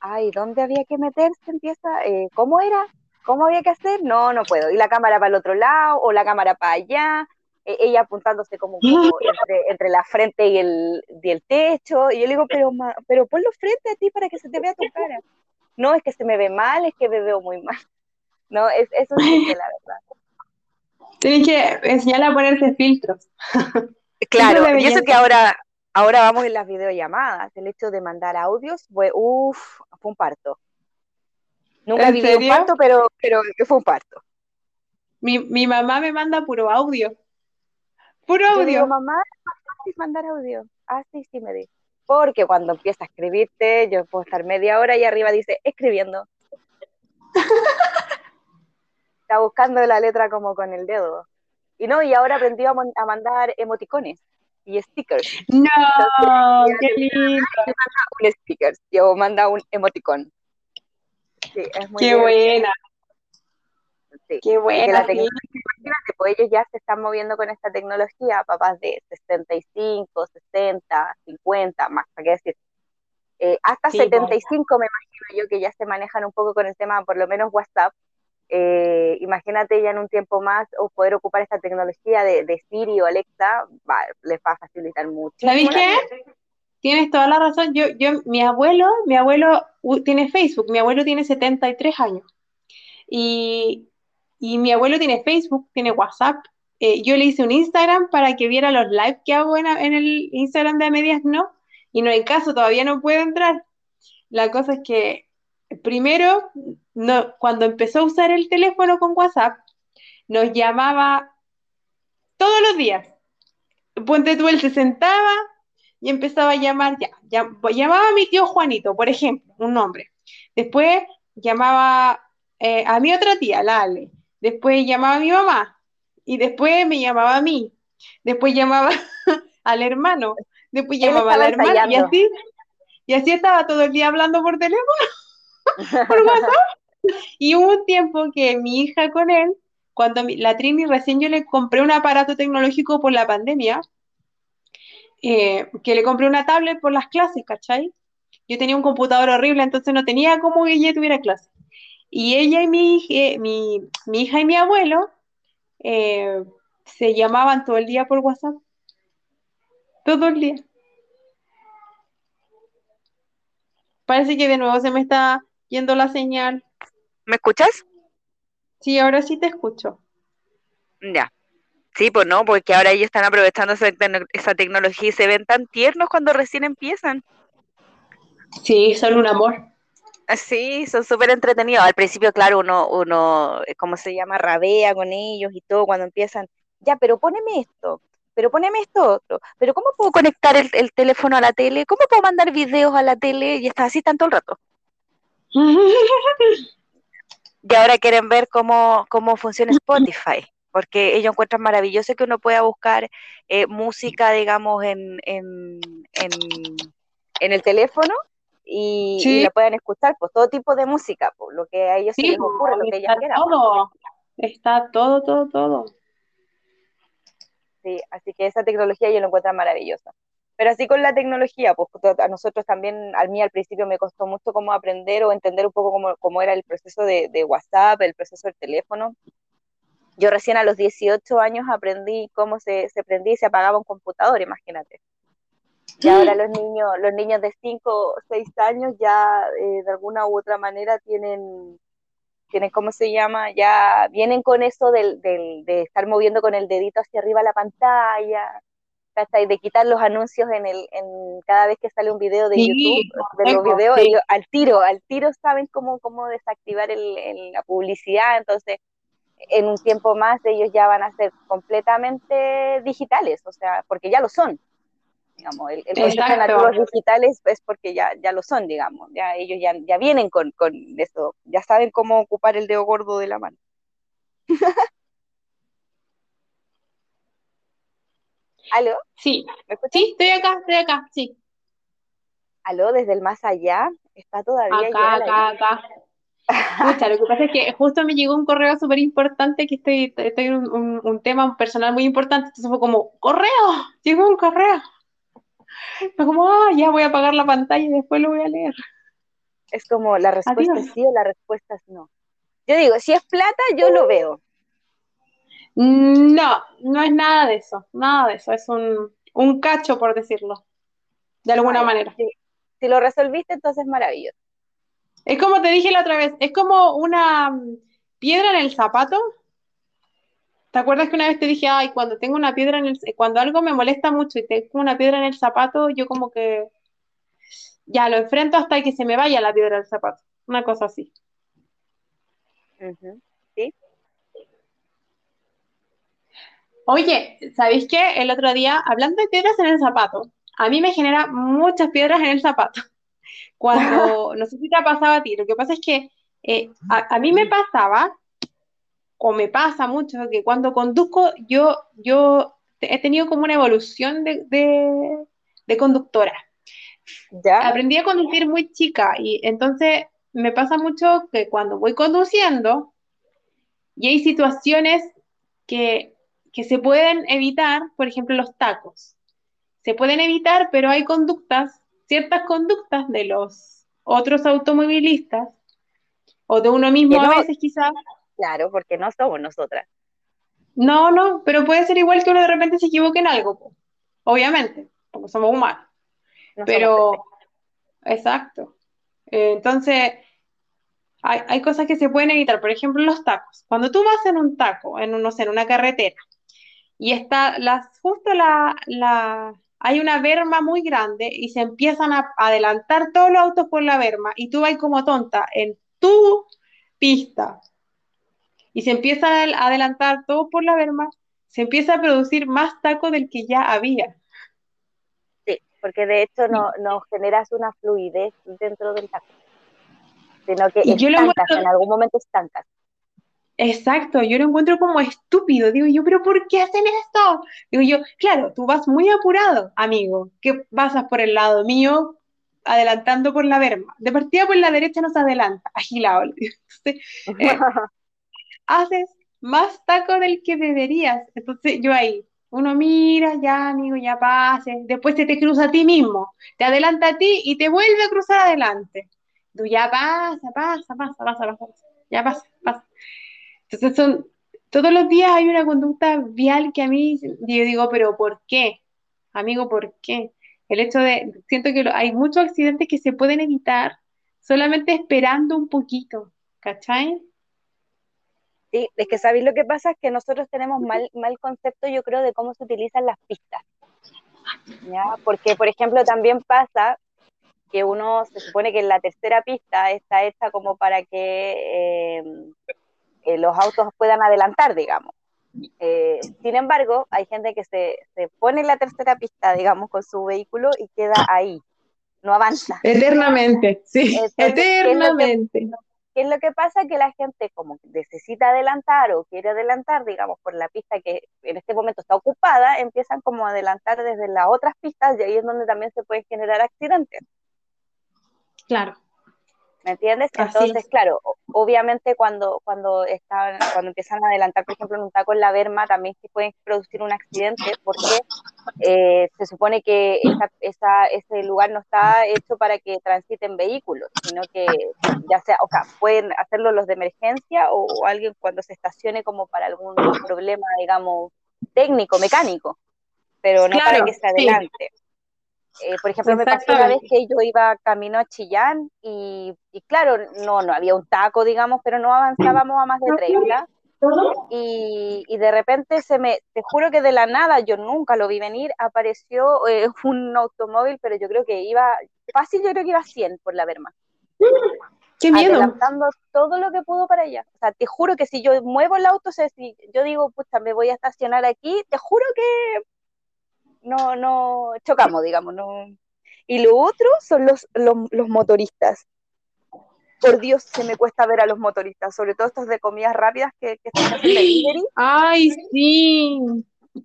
Ay, ¿dónde había que meterse? Empieza, eh, ¿cómo era? ¿Cómo había que hacer? No, no puedo. Y la cámara para el otro lado, o la cámara para allá, e, ella apuntándose como, <laughs> entre, la frente y el, y el techo. Y yo le digo, pero, pero ponlo frente a ti para que se te vea tu cara. No, es que se me ve mal, es que me veo muy mal. No, es, eso es la verdad. <laughs> Tienes que enseñarle a ponerse filtros. <laughs> Claro, y eso que ahora, ahora vamos en las videollamadas, el hecho de mandar audios fue, uff, fue un parto. Nunca viví un parto, pero, pero fue un parto. Mi, mi mamá me manda puro audio. Puro audio. Yo mamá, mandar audio. Ah, sí, sí, me dice. Porque cuando empieza a escribirte, yo puedo estar media hora y arriba dice, escribiendo. <laughs> Está buscando la letra como con el dedo. Y no, y ahora aprendió a, mandar emoticones y stickers. No, qué lindo. Un sticker, yo manda un emoticón. Sí, es muy Qué buena. Qué buena. pues ellos ya se están moviendo con esta tecnología, papás de 65, 60, 50, más, ¿para qué decir? Eh, hasta 75 me imagino yo que ya se manejan un poco con el tema, por lo menos WhatsApp. Eh, imagínate ya en un tiempo más o poder ocupar esta tecnología de, de Siri o Alexa, les va a facilitar mucho. ¿Sabes qué? Tienes toda la razón. Yo, yo, mi abuelo, mi abuelo tiene Facebook, mi abuelo tiene 73 años. Y, y mi abuelo tiene Facebook, tiene WhatsApp. Eh, yo le hice un Instagram para que viera los live que hago en, en el Instagram de Medias No y no hay caso, todavía no puede entrar. La cosa es que primero, no, cuando empezó a usar el teléfono con WhatsApp, nos llamaba todos los días. Ponte tú, él se sentaba y empezaba a llamar, ya, llamaba a mi tío Juanito, por ejemplo, un nombre. Después llamaba eh, a mi otra tía, la Ale. Después llamaba a mi mamá. Y después me llamaba a mí. Después llamaba <laughs> al hermano después llamaba a la hermana y así, y así estaba todo el día hablando por teléfono, por WhatsApp. Y hubo un tiempo que mi hija con él, cuando la Trini recién yo le compré un aparato tecnológico por la pandemia, eh, que le compré una tablet por las clases, ¿cachai? Yo tenía un computador horrible, entonces no tenía como que ella tuviera clases. Y ella y mi, mi, mi hija y mi abuelo eh, se llamaban todo el día por WhatsApp todo el día. Parece que de nuevo se me está yendo la señal. ¿Me escuchas? Sí, ahora sí te escucho. Ya. Sí, pues no, porque ahora ellos están aprovechando esa, tecnología y se ven tan tiernos cuando recién empiezan. Sí, son un amor. Ah, sí, son súper entretenidos. Al principio, claro, uno, uno, ¿cómo se llama? Rabea con ellos y todo cuando empiezan. Ya, pero poneme esto pero poneme esto otro, pero ¿cómo puedo conectar el, teléfono a la tele? ¿Cómo puedo mandar videos a la tele? Y está así tanto el rato. Y ahora quieren ver cómo, cómo funciona Spotify, porque ellos encuentran maravilloso que uno pueda buscar eh, música, digamos, en, en, en, el teléfono y, la puedan escuchar, pues todo tipo de música, pues, lo que a ellos se les ocurre, lo que ellos quieran. Todo. Está todo, todo, todo. Sí, así que esa tecnología yo lo encuentro maravillosa. Pero así con la tecnología, pues a nosotros también, a mí al principio me costó mucho cómo aprender o entender un poco cómo, cómo era el proceso de, de, WhatsApp, el proceso del teléfono. Yo recién a los 18 años aprendí cómo se, se prendía y se apagaba un computador, imagínate. Y ahora los niños, los niños de 5 o 6 años ya eh, de alguna u otra manera tienen tienen, ¿cómo se llama? Ya vienen con eso del, del, de estar moviendo con el dedito hacia arriba la pantalla, y de quitar los anuncios en el, en cada vez que sale un video de YouTube, de los videos, al tiro, al tiro saben cómo, cómo desactivar el, la publicidad, entonces en un tiempo más ellos ya van a ser completamente digitales, o sea, porque ya lo son, digamos, el, el proceso de nativos digitales es porque ya, ya lo son, digamos, ya ellos ya, ya vienen con, con eso, ya saben cómo ocupar el dedo gordo de la mano. <laughs> ¿Aló? Sí, sí, estoy acá, estoy acá, sí. ¿Aló? Desde el más allá, está todavía acá, acá, acá. Escucha, lo que pasa es que justo me llegó un correo súper importante que estoy, estoy en un, un, tema personal muy importante, entonces fue como, correo, llegó un correo. Fue como, ah, ya voy a apagar la pantalla y después lo voy a leer. Es como la respuesta es sí o la respuesta es no. Yo digo, si es plata, yo lo veo. No, no es nada de eso, nada de eso, es un, un cacho, por decirlo, de alguna manera. Si, lo resolviste, entonces es maravilloso. Es como te dije la otra vez, es como una mm, piedra en el zapato. ¿Te acuerdas que una vez te dije, ay, cuando tengo una piedra en el, cuando algo me molesta mucho y tengo una piedra en el zapato, yo como que ya lo enfrento hasta que se me vaya la piedra del zapato, una cosa así. ¿Sí? Oye, ¿sabéis qué? El otro día, hablando de piedras en el zapato, a mí me genera muchas piedras en el zapato. <laughs> Cuando, <laughs> no sé si te ha pasado a ti, lo que pasa es que eh, a, mí me pasaba, o me pasa mucho, que cuando conduzco, yo, yo he tenido como una evolución de, de, conductora. ¿Ya? Aprendí a conducir muy chica y entonces me pasa mucho que cuando voy conduciendo y hay situaciones que, que se pueden evitar, por ejemplo, los tacos. Se pueden evitar, pero hay conductas, ciertas conductas de los otros automovilistas o de uno mismo a veces quizás. Claro, porque no somos nosotras. No, no, pero puede ser igual que uno de repente se equivoque en algo, obviamente, porque somos humanos. pero, exacto. Eh, entonces, hay, cosas que se pueden evitar, por ejemplo, los tacos. Cuando tú vas en un taco, en, no sé, en una carretera, y está las, justo la, la, hay una berma muy grande y se empiezan a adelantar todos los autos por la berma y tú vas como tonta en tu pista y se empieza a adelantar todo por la berma, se empieza a producir más taco del que ya había. Sí, porque de hecho no, no generas una fluidez dentro del taco sino que estancas, en algún momento estancas. Exacto, yo lo encuentro como estúpido. Digo yo, pero ¿por qué hacen esto? Digo yo, claro, tú vas muy apurado, amigo, que pasas por el lado mío adelantando por la verma. De partida por la derecha no se adelanta, agilado. Entonces, eh, <laughs> haces más taco del que deberías. Entonces yo ahí, uno mira, ya amigo, ya pase. Después te, te cruza a ti mismo, te adelanta a ti y te vuelve a cruzar adelante tú ya pasa, pasa, pasa, pasa, pasa, ya pasa, pasa. Entonces son, todos los días hay una conducta vial que a mí, yo digo, pero ¿por qué? Amigo, ¿por qué? El hecho de, siento que hay muchos accidentes que se pueden evitar solamente esperando un poquito, ¿cachai? Sí, es que sabéis lo que pasa es que nosotros tenemos mal, mal concepto, yo creo, de cómo se utilizan las pistas. ¿ya? Porque, por ejemplo, también pasa que uno se supone que en la tercera pista está hecha como para que em, eh, los autos puedan adelantar, digamos. Eh, sin embargo, hay gente que se, se, pone en la tercera pista, digamos, con su vehículo y queda ahí, no avanza. Eternamente, sí, eternamente. ¿Qué es, lo que pasa? Que la gente como necesita adelantar o quiere adelantar, digamos, por la pista que en este momento está ocupada, empiezan como a adelantar desde las otras pistas y ahí es donde también se pueden generar accidentes. Claro. ¿Me entiendes? Entonces, claro, obviamente cuando, cuando, están, cuando empiezan a adelantar, por ejemplo, en un taco en la berma, también se puede producir un accidente porque eh, se supone que esa, ese lugar no está hecho para que transiten vehículos, sino que ya sea, o sea, pueden hacerlo los de emergencia o, alguien cuando se estacione como para algún problema, digamos, técnico, mecánico, pero no para que se adelante. Eh, por ejemplo, me pasó una vez que yo iba camino a Chillán y, claro, no, no había un taco, digamos, pero no avanzábamos a más de 30. Y, y, de repente se me, te juro que de la nada, yo nunca lo vi venir, apareció eh, <laughs> un automóvil, pero yo creo que iba, fácil, yo creo que iba a 100 por la Berma. ¡Qué miedo! Adelantando todo lo que pudo para allá. O sea, te juro que si yo muevo el auto, si yo digo, puta, me voy a estacionar aquí, te juro que no, no chocamos, digamos, no. Y lo otro son los, los, motoristas. Por Dios, se me cuesta ver a los motoristas, sobre todo estos de comidas rápidas que, que están haciendo delivery. ¡Ay, sí!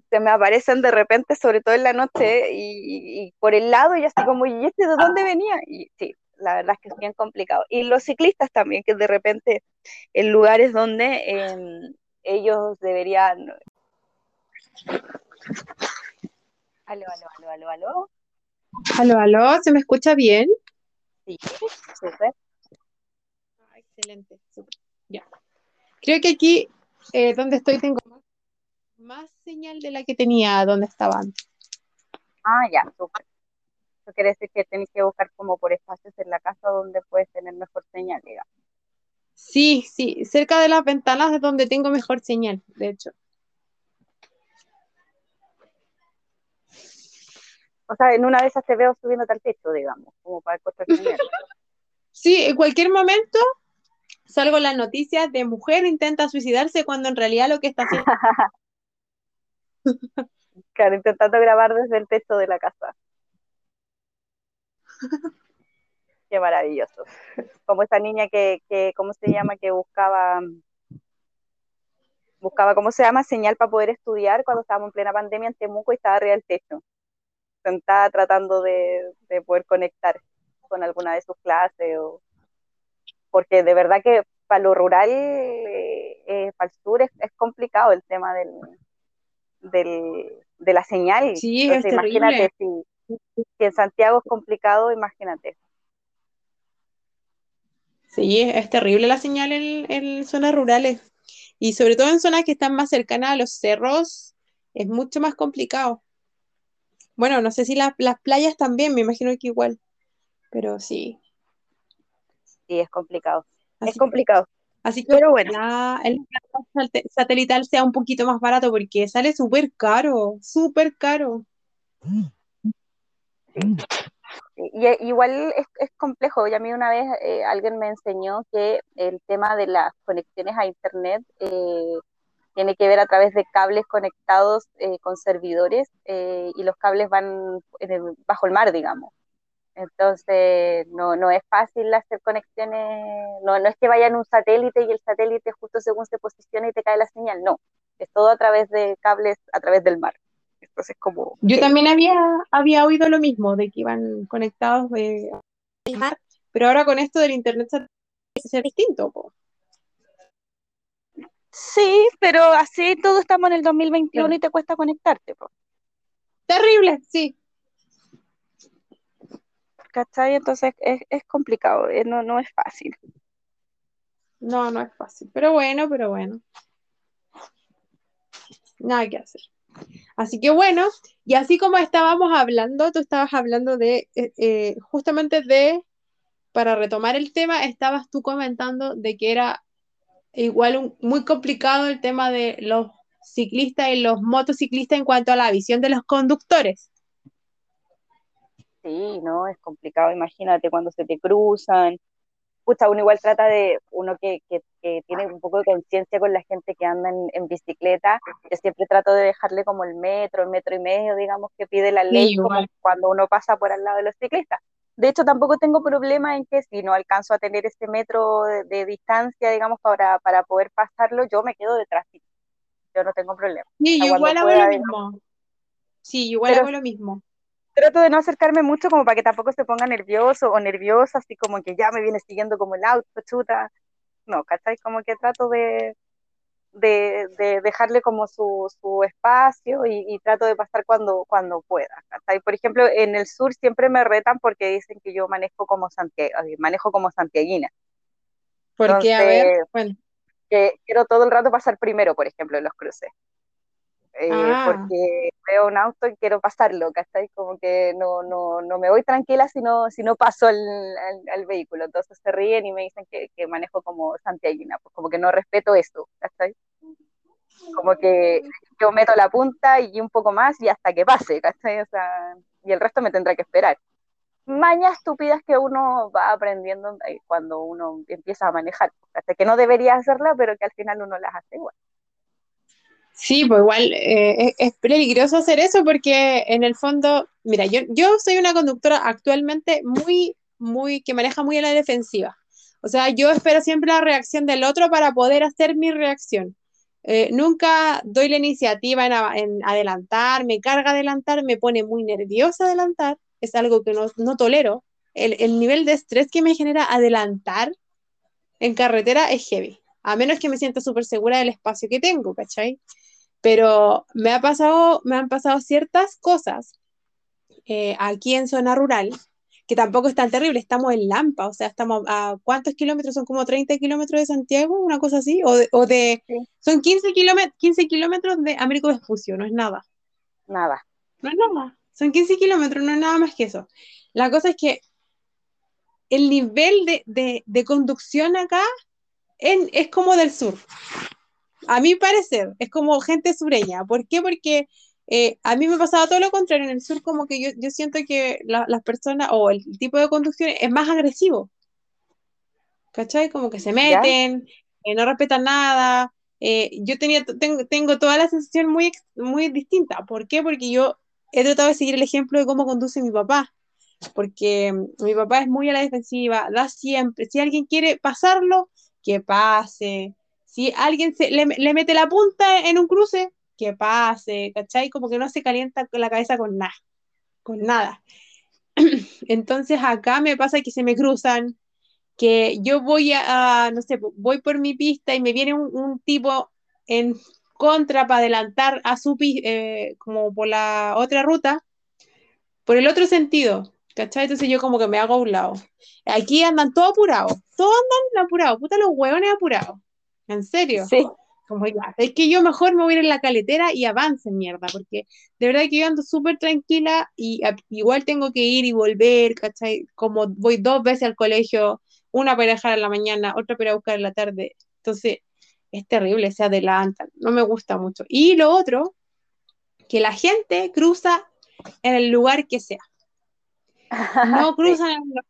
Se me aparecen de repente, sobre todo en la noche, y, por el lado, y así como, ¿y este de dónde venía? Y sí, la verdad es que es bien complicado. Y los ciclistas también, que de repente en lugares donde em, ellos deberían Aló, aló, aló, aló, aló. Aló, aló, ¿se me escucha bien? Sí, súper. Ah, excelente, súper. Ya. Creo que aquí eh, donde estoy tengo más, señal de la que tenía donde estaba antes. Ah, ya, súper. Eso quiere decir que tenés que buscar como por espacios en la casa donde puedes tener mejor señal, digamos. Sí, sí, cerca de las ventanas es donde tengo mejor señal, de hecho. O sea, en una de esas te veo subiendo al techo, digamos, como para encontrar <laughs> Sí, en cualquier momento salgo en las noticias de mujer intenta suicidarse cuando en realidad lo que está haciendo. <laughs> claro, intentando grabar desde el techo de la casa. Qué maravilloso. Como esa niña que, que, ¿cómo se llama? Que buscaba, buscaba, ¿cómo se llama? Señal para poder estudiar cuando estábamos en plena pandemia en Temuco y estaba arriba del techo sentada tratando de, poder conectar con alguna de sus clases o porque de verdad que para lo rural, eh, eh, para el sur, es, complicado el tema del, de la señal. Sí, es imagínate, si, en Santiago es complicado, imagínate. Sí, es terrible la señal en, zonas rurales. Y sobre todo en zonas que están más cercanas a los cerros, es mucho más complicado. Bueno, no sé si las playas también, me imagino que igual, pero sí. Sí, es complicado. es complicado. Así que Pero bueno. el satelital sea un poquito más barato porque sale súper caro, súper caro. Y, igual es, complejo. Y a mí una vez eh, alguien me enseñó que el tema de las conexiones a Internet eh, tiene que ver a través de cables conectados eh, con servidores y los cables van bajo el mar, digamos. Entonces, no, no es fácil hacer conexiones, no, no es que vaya en un satélite y el satélite justo según se posiciona y te cae la señal, no, es todo a través de cables, a través del mar. Entonces, como... Yo también había, había oído lo mismo, de que iban conectados de mar, pero ahora con esto del internet es distinto. Sí, pero así todo estamos en el 2021 y te cuesta conectarte. Po. Terrible, sí, ¿cachai? Entonces es, es complicado, eh, no, no es fácil. No, no es fácil, pero bueno, pero bueno. Nada que hacer. Así que bueno, y así como estábamos hablando, tú estabas hablando de, eh, eh, justamente de, para retomar el tema, estabas tú comentando de que era igual muy complicado el tema de los ciclistas y los motociclistas en cuanto a la visión de los conductores. Sí, no, es complicado, imagínate cuando se te cruzan. Pucha, uno igual trata de, uno que, que, tiene un poco de conciencia con la gente que anda en, bicicleta, yo siempre trato de dejarle como el metro, el metro y medio, digamos, que pide la ley como cuando uno pasa por al lado de los ciclistas. De hecho, tampoco tengo problema en que si no alcanzo a tener ese metro de, distancia, digamos, para, para poder pasarlo, yo me quedo detrás. Yo no tengo problema. Sí, yo igual hago lo mismo. Sí, igual hago lo mismo trato de no acercarme mucho como para que tampoco se ponga nervioso o nerviosa, así como que ya me viene siguiendo como el auto, chuta. No, ¿cachai? Como que trato de, de, dejarle como su, su espacio y, trato de pasar cuando, cuando pueda. ¿cachai? Por ejemplo, en el sur siempre me retan porque dicen que yo manejo como, Santiago, manejo como santiaguina. Porque, a ver, bueno. Que quiero todo el rato pasar primero, por ejemplo, en los cruces. Eh, ah. porque veo un auto y quiero pasarlo, ¿cachai? Como que no, no, no me voy tranquila si no, si no paso al, vehículo. Entonces se ríen y me dicen que, manejo como santiaguina, pues como que no respeto eso, ¿cachai? Como que yo meto la punta y un poco más y hasta que pase, ¿cachai? O sea, y el resto me tendrá que esperar. Mañas estúpidas que uno va aprendiendo eh, cuando uno empieza a manejar, hasta que no debería hacerla, pero que al final uno las hace igual. Sí, pues igual eh, es, peligroso hacer eso porque en el fondo, mira, yo, yo soy una conductora actualmente muy, muy, que maneja muy a la defensiva. O sea, yo espero siempre la reacción del otro para poder hacer mi reacción. Eh, nunca doy la iniciativa en, adelantar, me carga adelantar, me pone muy nerviosa adelantar, es algo que no, no tolero. El, el nivel de estrés que me genera adelantar en carretera es heavy, a menos que me sienta súper segura del espacio que tengo, ¿cachai? Pero me, ha pasado, me han pasado ciertas cosas eh, aquí en zona rural que tampoco es tan terrible, estamos en Lampa, o sea, estamos a cuántos kilómetros, son como 30 kilómetros de Santiago, una cosa así, o de, o de son 15 kilómetros, 15 kilómetros de Américo Vespucio, no es nada. Nada. No es nada, son 15 kilómetros, no es nada más que eso. La cosa es que el nivel de, de, de conducción acá en, es como del sur a mi parecer, es como gente sureña. ¿Por qué? Porque eh, a mí me pasaba todo lo contrario. En el sur, como que yo, yo siento que las personas o el tipo de conducción es más agresivo. ¿Cachai? Como que se meten, eh, no respetan nada. Eh, yo tenía, tengo, tengo, toda la sensación muy, muy distinta. ¿Por qué? Porque yo he tratado de seguir el ejemplo de cómo conduce mi papá. Porque mm, mi papá es muy a la defensiva, da siempre. Si alguien quiere pasarlo, que pase si alguien se, le, mete la punta en un cruce, que pase, ¿cachai? Como que no se calienta la cabeza con nada, con nada. <clears throat> Entonces acá me pasa que se me cruzan, que yo voy a, no sé, voy por mi pista y me viene un, tipo en contra para adelantar a su eh, como por la otra ruta, por el otro sentido, ¿cachai? Entonces yo como que me hago a un lado. Aquí andan todos apurados, todos andan apurados, puta los huevones apurados. ¿En serio? Sí. Como ya, es que yo mejor me voy a ir en la caletera y avance, mierda, porque de verdad que yo ando súper tranquila y igual tengo que ir y volver, ¿cachai? Como voy dos veces al colegio, una para dejar en la mañana, otra para buscar en la tarde. Entonces, es terrible, se adelantan, no me gusta mucho. Y lo otro, que la gente cruza en el lugar que sea. <laughs> No cruzan en, los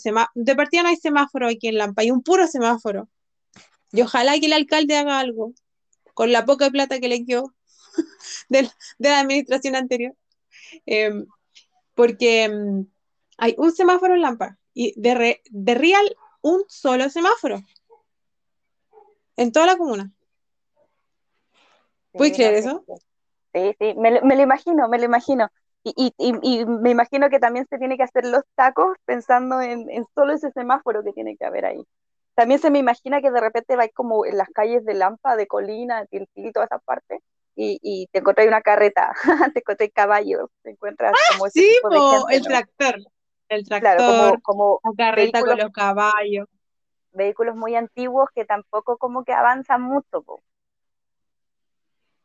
semáforos. De partida no hay semáforo aquí en Lampa, hay un puro semáforo. Y ojalá que el alcalde haga algo con la poca plata que le quedó <laughs> de, la administración anterior. Em, porque em, hay un semáforo en Lampa y de, de Real un solo semáforo en toda la comuna. ¿Puedes creer eso? Sí, sí, me, lo imagino, me lo imagino. Y, me imagino que también se tiene que hacer los tacos pensando en, solo ese semáforo que tiene que haber ahí. También se me imagina que de repente vais como en las calles de Lampa, de Colina, de y toda esa parte, y, te encontráis una carreta, <laughs> te encontráis caballos, te encuentras ¡Ah, como ese sí, el tractor el tractor, como, carreta con los caballos. Vehículos muy antiguos que tampoco como que avanzan mucho.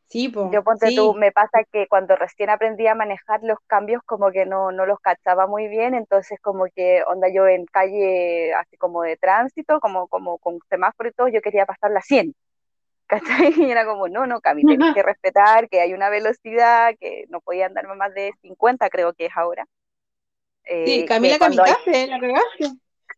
Sí, Yo ponte tú, me pasa que cuando recién aprendí a manejar los cambios como que no, no los cachaba muy bien, entonces como que onda yo en calle así como de tránsito, como, como con semáforo y todo, yo quería pasar la 100. <laughs> ¿Cachai? Y era como, no, no, Cami, tienes que respetar que hay una velocidad, que no podía andar más de 50, creo que es ahora. Eh, sí, Camila, kamikaze, la regaste.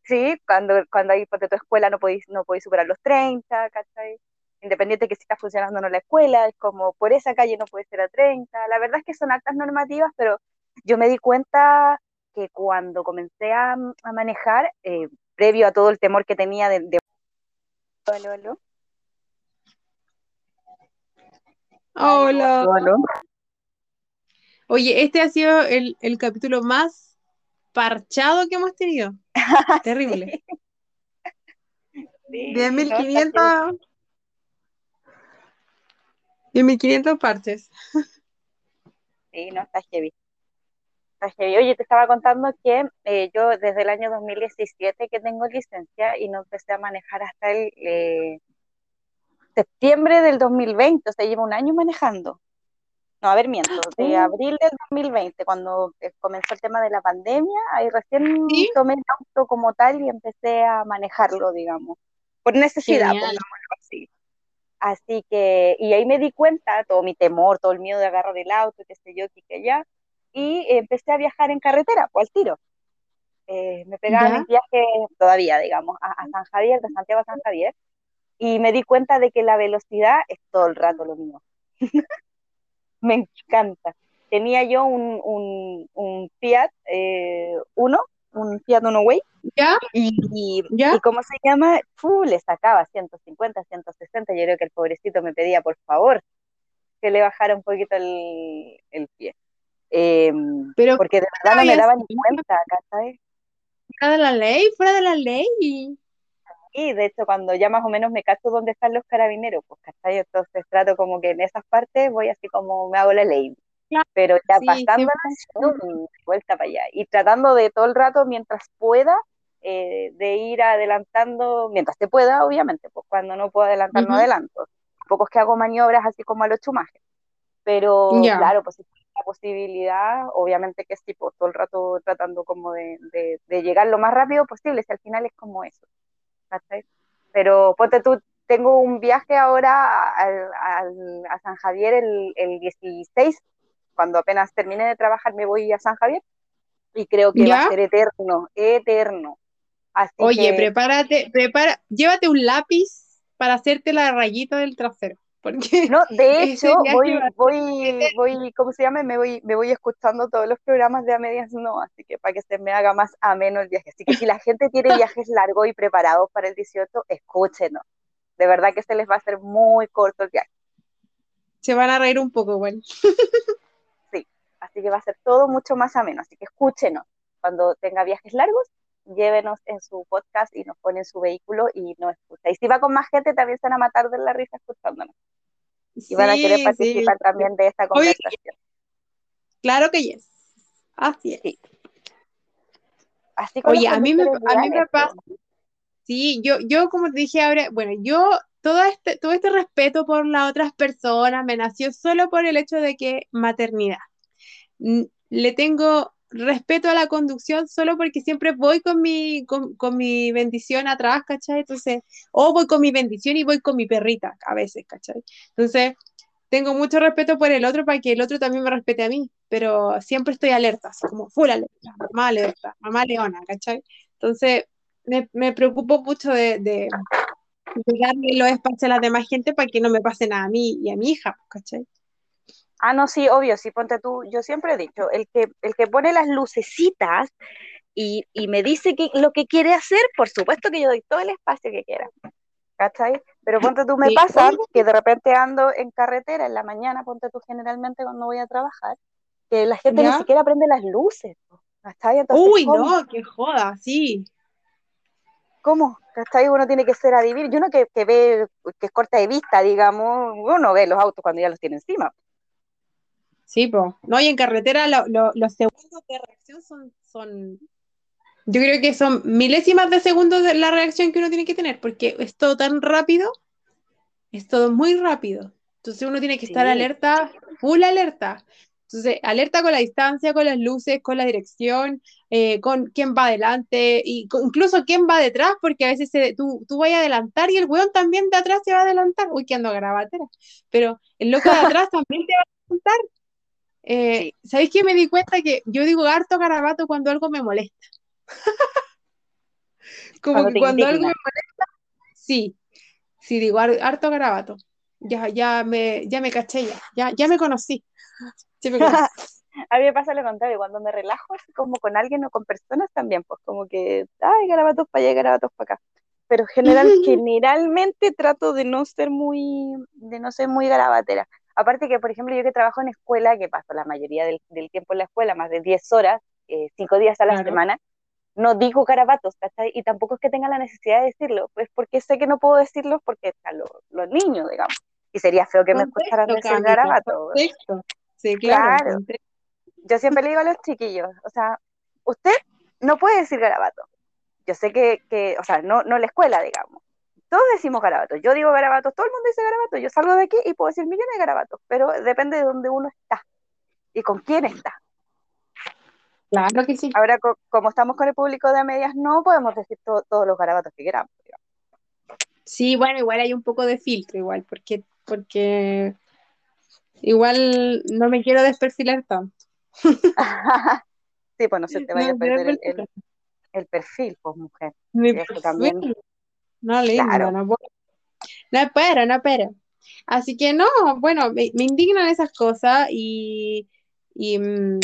Sí, cuando, cuando hay de tu escuela no podéis, no podéis superar los 30, ¿cachai? Independiente que si está funcionando o no la escuela, es como por esa calle no puede ser a 30. La verdad es que son actas normativas, pero yo me di cuenta que cuando comencé a, a manejar, eh, previo a todo el temor que tenía de... de... Hola. Hola. Hola. Oye, este ha sido el, el capítulo más parchado que hemos tenido. <laughs> Terrible. Sí. 10.500. 10.500 partes. Sí, no, está heavy. Está heavy. Oye, te estaba contando que eh, yo desde el año 2017 que tengo licencia y no empecé a manejar hasta el eh, septiembre del 2020, o sea, llevo un año manejando. No, a ver, miento, de oh. abril del 2020, cuando eh, comenzó el tema de la pandemia, ahí recién tomé el auto como tal y empecé a manejarlo, digamos, por necesidad, así. Así que, y ahí me di cuenta, todo mi temor, todo el miedo de agarrar el auto, qué sé yo, qué que allá, y empecé a viajar en carretera, pues al tiro. Eh, me pegaba mis viajes todavía, digamos, a, a, San Javier, de Santiago a San Javier, y me di cuenta de que la velocidad es todo el rato lo mío. <laughs> me encanta. Tenía yo un, un, un Fiat eh, Uno, un Fiat Uno Way. ¿Ya? Y, ¿Ya? y ¿cómo se llama? Uh, le sacaba 150, 160. Yo creo que el pobrecito me pedía, por favor, que le bajara un poquito el, el pie. Em, Pero, porque de verdad no me daba ni cuenta, ¿sabes? Fuera de la ley, fuera de la ley. Y de hecho, cuando ya más o menos me cacho dónde están los carabineros, pues, ¿cachai? Entonces trato como que en esas partes voy así como me hago la ley. Pero ya pasando la vuelta para allá. Y tratando de todo el rato, mientras pueda, eh, de ir adelantando, mientras se pueda, obviamente, pues cuando no puedo adelantar, no adelanto. Tampoco es que hago maniobras así como a los chumajes. Pero claro, pues la posibilidad, obviamente que sí, pues todo el rato tratando como de, de, de llegar lo más rápido posible, si al final es como eso. Pero ponte tú, tengo un viaje ahora a San Javier el, el, 16, cuando apenas termine de trabajar me voy a San Javier y creo que va a ser eterno, eterno. Oye, prepárate, prepara, llévate un lápiz para hacerte la rayita del trasero. Porque no, de <laughs> hecho, voy, voy, voy, ¿cómo se llama? Me voy, me voy escuchando todos los programas de a medias no, así que para que se me haga más ameno el viaje. Así que si la gente tiene <laughs> viajes largos y preparados para el 18, escúchenos. De verdad que se les va a hacer muy corto el viaje. Se van a reír un poco, bueno. <laughs> sí, así que va a ser todo mucho más ameno, así que escúchenos. Cuando tenga viajes largos, llévenos en su podcast y nos pone en su vehículo y nos escucha. Y si va con más gente, también se van a matar de la risa escuchándonos. Y van a querer participar también de esta conversación. claro que yes. Así es. Sí. Así Oye, a mí, me, a mí me pasa. Sí, yo, yo como te dije ahora, bueno, yo todo este, todo este respeto por las otras personas me nació solo por el hecho de que maternidad. Le tengo respeto a la conducción solo porque siempre voy con mi, con, mi bendición atrás, ¿cachai? Entonces, o voy con mi bendición y voy con mi perrita a veces, ¿cachai? Entonces, tengo mucho respeto por el otro para que el otro también me respete a mí, pero siempre estoy alerta, así como full alerta, mamá alerta, mamá leona, ¿cachai? Entonces, me, me preocupo mucho de, de, darle los espacios a la demás gente para que no me pase nada a mí y a mi hija, ¿cachai? Ah, no, sí, obvio, sí, ponte tú, yo siempre he dicho, el que, el que pone las lucecitas y, y me dice que, lo que quiere hacer, por supuesto que yo doy todo el espacio que quiera, ¿cachai? Pero ponte tú, me pasa que de repente ando en carretera en la mañana, ponte tú generalmente cuando voy a trabajar, que la gente ni siquiera prende las luces, ¿cachai? Uy, no, qué joda, sí. ¿Cómo? ¿Cachai? Uno tiene que ser adivino. Yo no que, que ve, que es corta de vista, digamos, uno ve los autos cuando ya los tiene encima. Sí, pues. No, y en carretera los segundos de reacción son, son, yo creo que son milésimas de segundos de la reacción que uno tiene que tener, porque es todo tan rápido, es todo muy rápido. Entonces uno tiene que estar alerta, full alerta. Entonces, alerta con la distancia, con las luces, con la dirección, eh, con quién va adelante, y incluso quién va detrás, porque a veces tú, tú vas a adelantar y el weón también de atrás se va a adelantar. Uy, que ando grabatera. Pero el loco de <laughs> atrás también te va a adelantar eh, ¿Sabéis que me di cuenta que yo digo harto garabato cuando algo me molesta? <laughs> Como que cuando algo me molesta, sí, sí, digo harto garabato. Ya, ya me, ya me caché ya, ya, me conocí. <laughs> a mí me pasa lo contrario, cuando me relajo, como con alguien o con personas también, pues como que, ay, garabatos para allá, garabatos para acá. Pero general, <laughs> generalmente trato de no ser muy, de no ser muy garabatera. Aparte que, por ejemplo, yo que trabajo en escuela, que paso la mayoría del, tiempo en la escuela, más de 10 horas, 5 eh, días a la semana, no digo garabatos, ¿cachai? Y tampoco es que tenga la necesidad de decirlo, pues porque sé que no puedo decirlo porque están los, niños, digamos. Y sería feo que me escucharan decir garabato. Sí, claro. Yo siempre le digo a los chiquillos, o sea, usted no puede decir garabato. Yo sé que, que o sea, no, no la escuela, digamos todos decimos garabatos. Yo digo garabatos, todo el mundo dice garabatos. Yo salgo de aquí y puedo decir millones de garabatos, pero depende de dónde uno está y con quién está. Claro que sí. Ahora, como estamos con el público de medias, no podemos decir todos los garabatos que queramos. Sí, bueno, igual hay un poco de filtro, igual, porque, porque igual no me quiero desperfilar tanto. <laughs> sí, pues no se te vaya a <laughs> perder el, perfil, pues mujer. Mi También no, lindo, no puedo. No espero, no espero. Así que no, bueno, me, indignan esas cosas y, mm,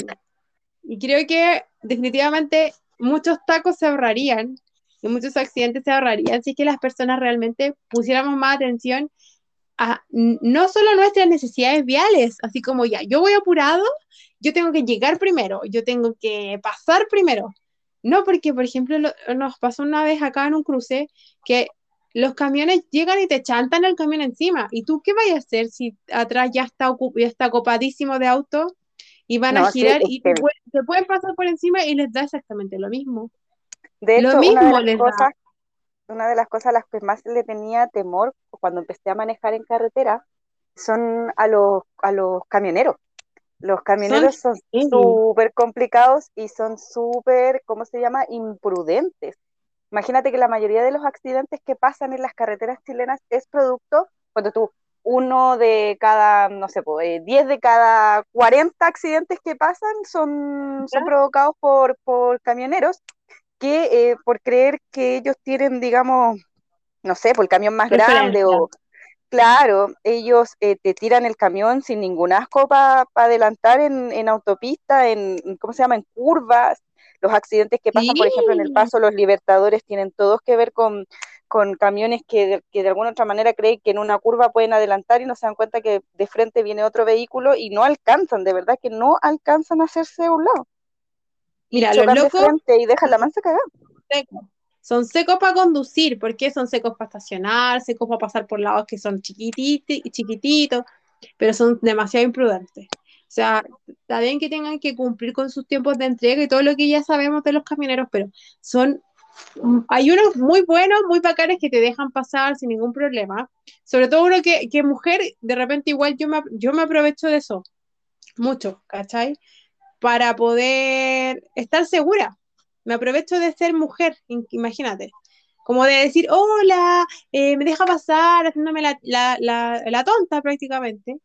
y, creo que definitivamente muchos tacos se ahorrarían y muchos accidentes se ahorrarían si es que las personas realmente pusiéramos más atención a no solo nuestras necesidades viales, así como ya, yo voy apurado, yo tengo que llegar primero, yo tengo que pasar primero, no, porque, por ejemplo, nos pasó una vez acá en un cruce que los camiones llegan y te chantan el camión encima. ¿Y tú qué vas a hacer si atrás ya está, ya está copadísimo de auto y van a girar y te, pueden, pasar por encima y les da exactamente lo mismo? De hecho, una, de las cosas, una de las cosas a las que más le tenía temor cuando empecé a manejar en carretera son a los, a los camioneros. Los camioneros son súper complicados y son súper, ¿cómo se llama?, imprudentes. Imagínate que la mayoría de los accidentes que pasan en las carreteras chilenas es producto, cuando tú, uno de cada, no sé, 10 eh, de cada 40 accidentes que pasan son, son provocados por, por camioneros que eh, por creer que ellos tienen, digamos, no sé, por el camión más grande o Claro, ellos eh, te tiran el camión sin ningún asco para adelantar en, autopista, en, ¿cómo se llama?, en curvas. Los accidentes que pasan, por ejemplo, en el paso, los libertadores tienen todos que ver con, camiones que de, alguna otra manera creen que en una curva pueden adelantar y no se dan cuenta que de frente viene otro vehículo y no alcanzan, de verdad que no alcanzan a hacerse a un lado. Mira, los locos... y dejan la mansa cagada. Son secos para conducir, porque son secos para estacionar, secos para pasar por lados que son chiquititos, chiquititos, pero son demasiado imprudentes. O sea, está bien que tengan que cumplir con sus tiempos de entrega y todo lo que ya sabemos de los camioneros, pero son hay unos muy buenos, muy bacanes que te dejan pasar sin ningún problema. Sobre todo uno que, que mujer, de repente igual yo me, yo me aprovecho de eso, mucho, ¿cachai? Para poder estar segura. Me aprovecho de ser mujer, imagínate. Como de decir, hola, eh, me deja pasar, haciéndome la, la, la, la tonta prácticamente.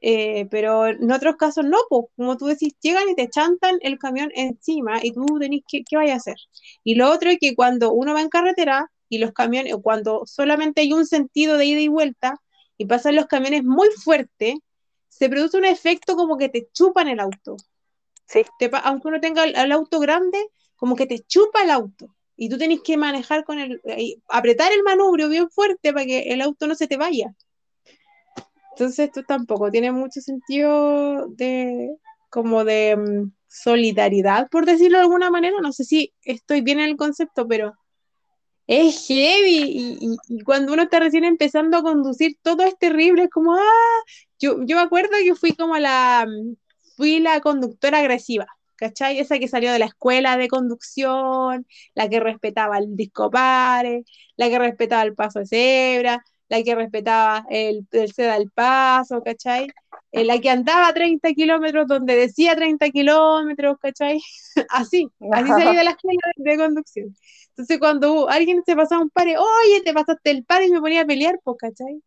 Eh, pero en otros casos no, pues, como tú decís, llegan y te chantan el camión encima y tú tenés que, ¿qué vaya a hacer? Y lo otro es que cuando uno va en carretera y los camiones, cuando solamente hay un sentido de ida y vuelta y pasan los camiones muy fuerte, se produce un efecto como que te chupan el auto. Sí. aunque uno tenga el, auto grande, como que te chupa el auto. Y tú tenés que manejar con el, apretar el manubrio bien fuerte para que el auto no se te vaya. Entonces esto tampoco tiene mucho sentido de como de mm, solidaridad, por decirlo de alguna manera. No sé si estoy bien en el concepto, pero es heavy. Y, cuando uno está recién empezando a conducir, todo es terrible. Es como, ah, yo, yo me acuerdo que fui como la, mm, fui la conductora agresiva. ¿Cachai? Esa que salió de la escuela de conducción, la que respetaba el disco pare, la que respetaba el paso de cebra, la que respetaba el, el seda del paso, ¿cachai? Eh, la que andaba 30 kilómetros donde decía 30 kilómetros, ¿cachai? <laughs> así, así salí de la escuela de, conducción. Entonces cuando alguien se pasaba un pare, oye, te pasaste el pare y me ponía a pelear, pues, ¿cachai?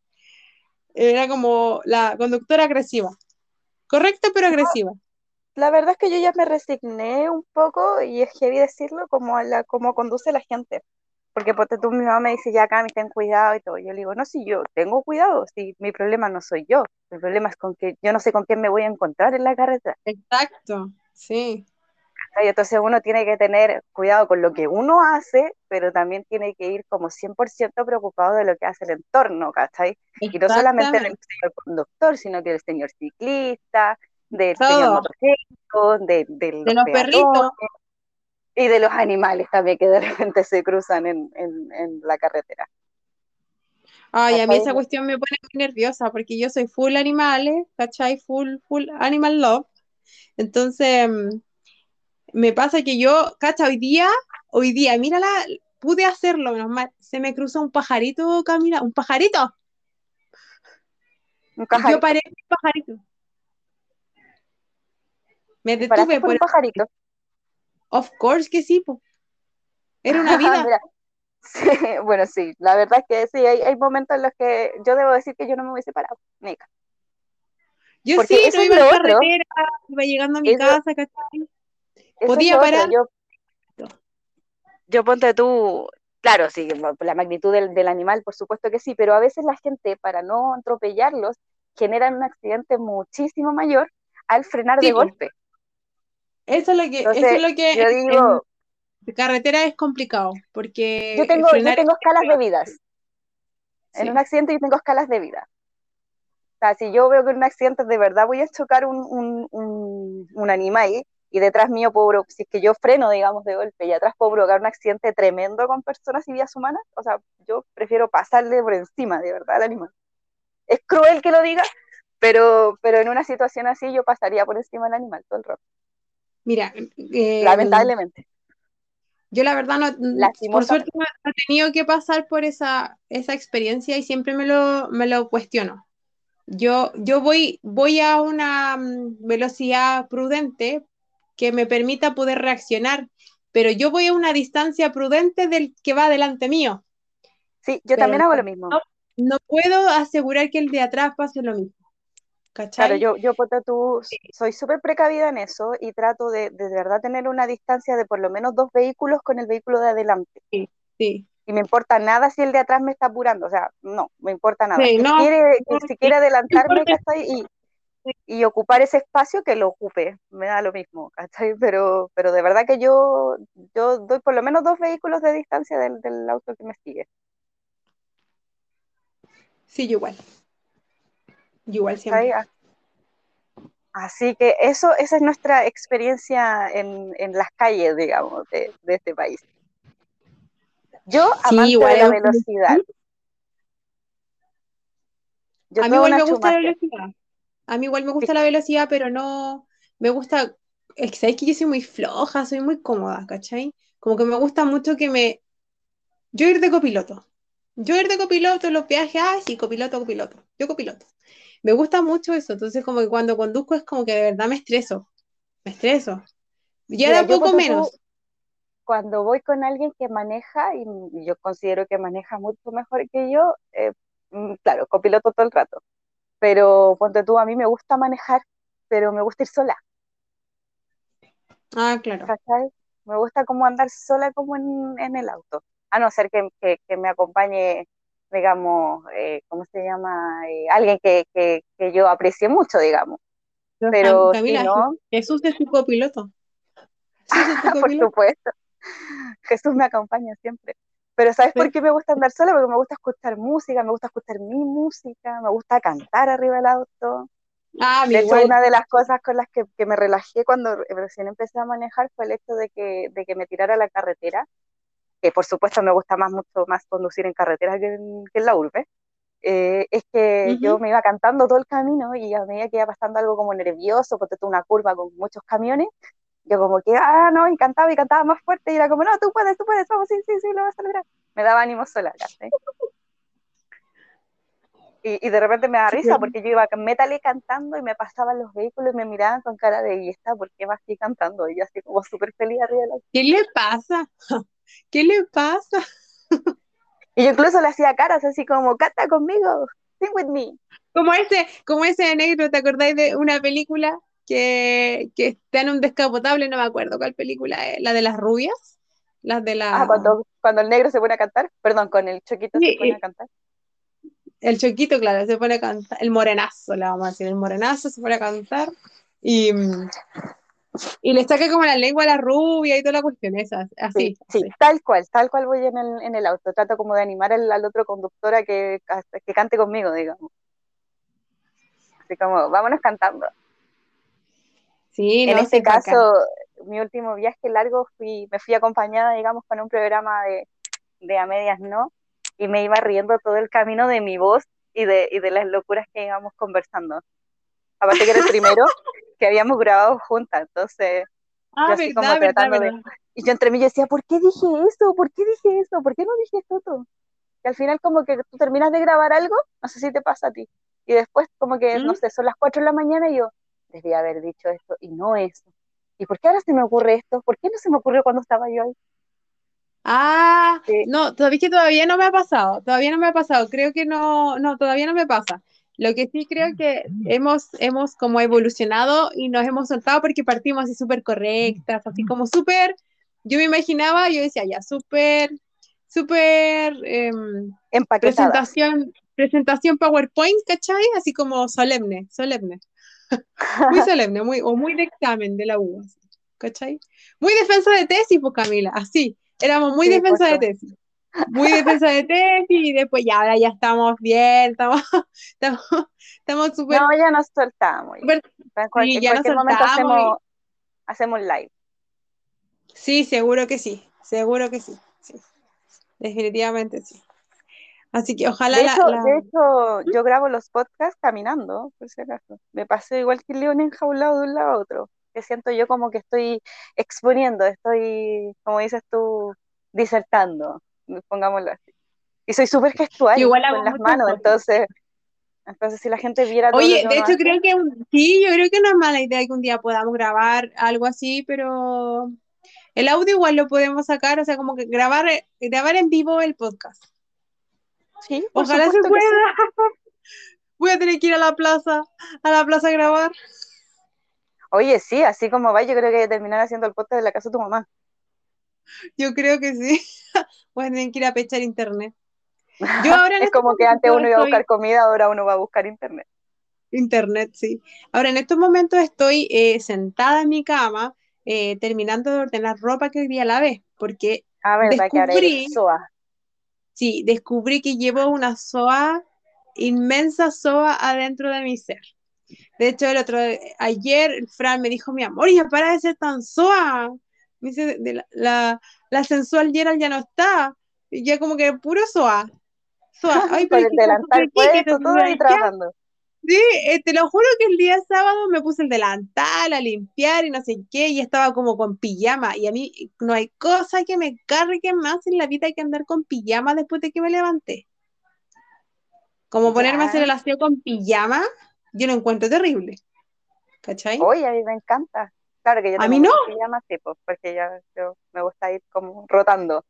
Era como la conductora agresiva. Correcta, pero agresiva. La verdad es que yo ya me resigné un poco, y es heavy decirlo, como, la, como conduce la gente porque porque tú, mi mamá me dice, ya me ten cuidado y todo. Yo le digo, no, si yo tengo cuidado, si mi problema no soy yo, el problema es con que yo no sé con quién me voy a encontrar en la carretera. Exacto, sí. Y entonces uno tiene que tener cuidado con lo que uno hace, pero también tiene que ir como 100% preocupado de lo que hace el entorno, ¿cachai? Y no solamente el señor conductor, sino que el señor ciclista, del señor motociclista, de, de los perritos y de los animales también que de repente se cruzan en, la carretera. Ay, a mí esa cuestión me pone muy nerviosa porque yo soy full animales, ¿cachai? Full, full animal love. Entonces, mm, me pasa que yo, ¿cachai? Hoy día, hoy día, mírala, pude hacerlo, menos mal. Se me cruza un pajarito, camina, un pajarito. Un pajarito. Yo paré un pajarito. Me detuve por un pajarito. Of course que sí, Era una <laughs> vida. <laughs> bueno, sí, la verdad es que sí, hay, momentos en los que yo debo decir que yo no me hubiese parado, Nica. Yo sí, no iba a la carretera, iba llegando a mi casa, ¿cachai? Podía parar. Yo, yo, ponte tú, claro, sí, la magnitud del, del, animal, por supuesto que sí, pero a veces la gente, para no atropellarlos, generan un accidente muchísimo mayor al frenar de golpe. Eso es lo que, eso es lo que yo digo, en carretera es complicado, porque yo tengo, yo tengo escalas de vidas. En un accidente yo tengo escalas de vida. O sea, si yo veo que en un accidente de verdad voy a chocar un, un, un, un animal y detrás mío puedo, si es que yo freno, digamos, de golpe y atrás puedo provocar un accidente tremendo con personas y vidas humanas, o sea, yo prefiero pasarle por encima, de verdad, al animal. Es cruel que lo diga, pero, pero en una situación así yo pasaría por encima del animal todo el rato. Mira, eh, lamentablemente. Yo la verdad no, por suerte no he tenido que pasar por esa, esa experiencia y siempre me lo, me lo cuestiono. Yo, yo voy, voy a una mm, velocidad prudente que me permita poder reaccionar, pero yo voy a una distancia prudente del que va delante mío. Sí, yo también hago lo mismo. no, puedo asegurar que el de atrás pase lo mismo. Claro, yo, yo tú, soy súper precavida en eso y trato de, de, verdad tener una distancia de por lo menos dos vehículos con el vehículo de adelante. Sí, sí. Y me importa nada si el de atrás me está apurando, o sea, no, me importa nada. si, quiere, si quiere adelantarme, Y, y ocupar ese espacio, que lo ocupe, me da lo mismo, ¿cachai? Pero, pero de verdad que yo, yo doy por lo menos dos vehículos de distancia del, del auto que me sigue. Sí, yo igual. Igual siempre. Así que eso, esa es nuestra experiencia en, las calles, digamos, de, este país. Yo, amante de la velocidad. a mí igual me gusta la velocidad. A mí igual me gusta la velocidad, pero no me gusta. Es que sabéis que yo soy muy floja, soy muy cómoda, ¿cachai? Como que me gusta mucho que me. Yo ir de copiloto. Yo ir de copiloto en los viajes, ah, sí, copiloto, copiloto. Yo copiloto. Me gusta mucho eso. Entonces, como que cuando conduzco es como que de verdad me estreso. Me estreso. Y ahora poco menos. cuando voy con alguien que maneja, y yo considero que maneja mucho mejor que yo, eh, mm, claro, copiloto todo el rato. Pero ponte tú, a mí me gusta manejar, pero me gusta ir sola. Ah, claro. Me gusta como andar sola como en, el auto. A no ser que, me acompañe, digamos, eh, ¿cómo se llama? Eh, alguien que, yo aprecie mucho, digamos. Pero Camila, si no... Jesús es tu copiloto. <laughs> Por supuesto. Jesús me acompaña siempre. Pero ¿sabes por qué me gusta andar sola? Porque me gusta escuchar música, me gusta escuchar mi música, me gusta cantar arriba del auto. Ah, de hecho, una de las cosas con las que, me relajé cuando recién empecé a manejar fue el hecho de que, de que me tirara a la carretera, que por supuesto me gusta más mucho más conducir en carretera que en, la urbe, eh, es que yo me iba cantando todo el camino y a medida que iba pasando algo como nervioso, porque tuve una curva con muchos camiones, yo como que, ah, no, y cantaba y cantaba más fuerte y era como, no, tú puedes, tú puedes, vamos, sí, sí, sí, lo vas a lograr. Me daba ánimo sola, Y, y, de repente me da risa porque yo iba metal cantando y me pasaban los vehículos y me miraban con cara de, ¿y esta por qué va así cantando? Y yo así como súper feliz arriba de la... ¿Qué le pasa? ¿Qué le pasa? y yo incluso le hacía caras así como, canta conmigo, sing with me. Como ese, como ese negro, ¿te acordáis de una película que, que está en un descapotable, no me acuerdo cuál película es, la de las rubias, las de la... Ah, cuando, cuando el negro se pone a cantar, perdón, con el choquito se pone a cantar. El choquito, claro, se pone a cantar, el morenazo, le vamos a decir, el morenazo se pone a cantar. Y, y le saca como la lengua a la rubia y toda la cuestión esa, así. Sí, tal cual, tal cual voy en el, en el auto, trato como de animar al, al otro conductor a que, que cante conmigo, digamos. Así como, vámonos cantando en este caso, mi último viaje largo fui, me fui acompañada, digamos, con un programa de, de a medias no, y me iba riendo todo el camino de mi voz y de, y de las locuras que íbamos conversando. Aparte que era el primero que habíamos grabado juntas, entonces ah, yo así como tratando de... Y yo entre mí decía, ¿por qué dije eso? ¿Por qué dije eso? ¿Por qué no dije esto? Y al final como que tú terminas de grabar algo, no sé si te pasa a ti, y después como que, no ¿Mm? sé, son las 4 de la mañana y yo, debía haber dicho esto y no eso. ¿Y por qué ahora se me ocurre esto? ¿Por qué no se me ocurrió cuando estaba yo ahí? Ah, no, todavía que todavía no me ha pasado, todavía no me ha pasado, creo que no, no, todavía no me pasa. Lo que sí creo que hemos, hemos como evolucionado y nos hemos soltado porque partimos así súper correctas, así como súper, yo me imaginaba, yo decía ya, súper, súper eh, presentación, presentación PowerPoint, ¿cachai? Así como solemne, solemne <laughs> muy solemne, muy, o muy de examen de la U, ¿cachai? Muy defensa de tesis, pues Camila, así, éramos muy defensa de tesis. Muy defensa de tesis y después ya ahora ya estamos bien, estamos <laughs> estamos estamos súper... No, ya nos soltamos. sí, ya nos soltamos hacemos, live. Sí, seguro que sí, seguro que sí, sí. Definitivamente sí. Así que ojalá de hecho, De hecho, yo grabo los podcasts caminando, por si acaso. Me paso igual que el león enjaulado de un lado a otro. Que siento yo como que estoy exponiendo, estoy, como dices tú, disertando, pongámoslo así. Y soy súper gestual igual con las manos, entonces, entonces si la gente viera todo Oye, de hecho creo que sí, yo creo que no es mala idea que un día podamos grabar algo así, pero el audio igual lo podemos sacar, o sea, como que grabar, grabar en vivo el podcast. Sí, Ojalá se pueda. <laughs> Voy a tener que ir a la plaza, a la plaza a grabar. Oye, sí, así como va, yo creo que voy a terminar haciendo el podcast de la casa de tu mamá. Yo creo que sí. <laughs> Voy a tener que ir a pechar internet. Yo ahora es como que antes uno iba a buscar comida, ahora uno va a buscar internet. Internet, sí. Ahora en estos momentos estoy eh, sentada en mi cama, eh, terminando de ordenar ropa que hoy día la vez, porque ah, verdad descubrí, que sí, descubrí que llevo una soa, inmensa soa adentro de mi ser. De hecho, el otro, ayer Fran me dijo, mi amor, ya para de ser tan soa. Me dice, la, la, sensual Gerald ya no está. ya como que puro soa. soa. <laughs> Ay, pero el delantal puesto, todo ahí trabajando. Sí, eh, te lo juro que el día sábado me puse el delantal a limpiar y no sé qué, y estaba como con pijama. Y a mí no hay cosa que me cargue más en la vida que andar con pijama después de que me levanté. Como ponerme a hacer Ya. el aseo con pijama, yo lo encuentro terrible. ¿Cachai? Oye, a mí me encanta. Claro que yo A mí no. sí, pues, porque ya yo, me gusta ir como rotando.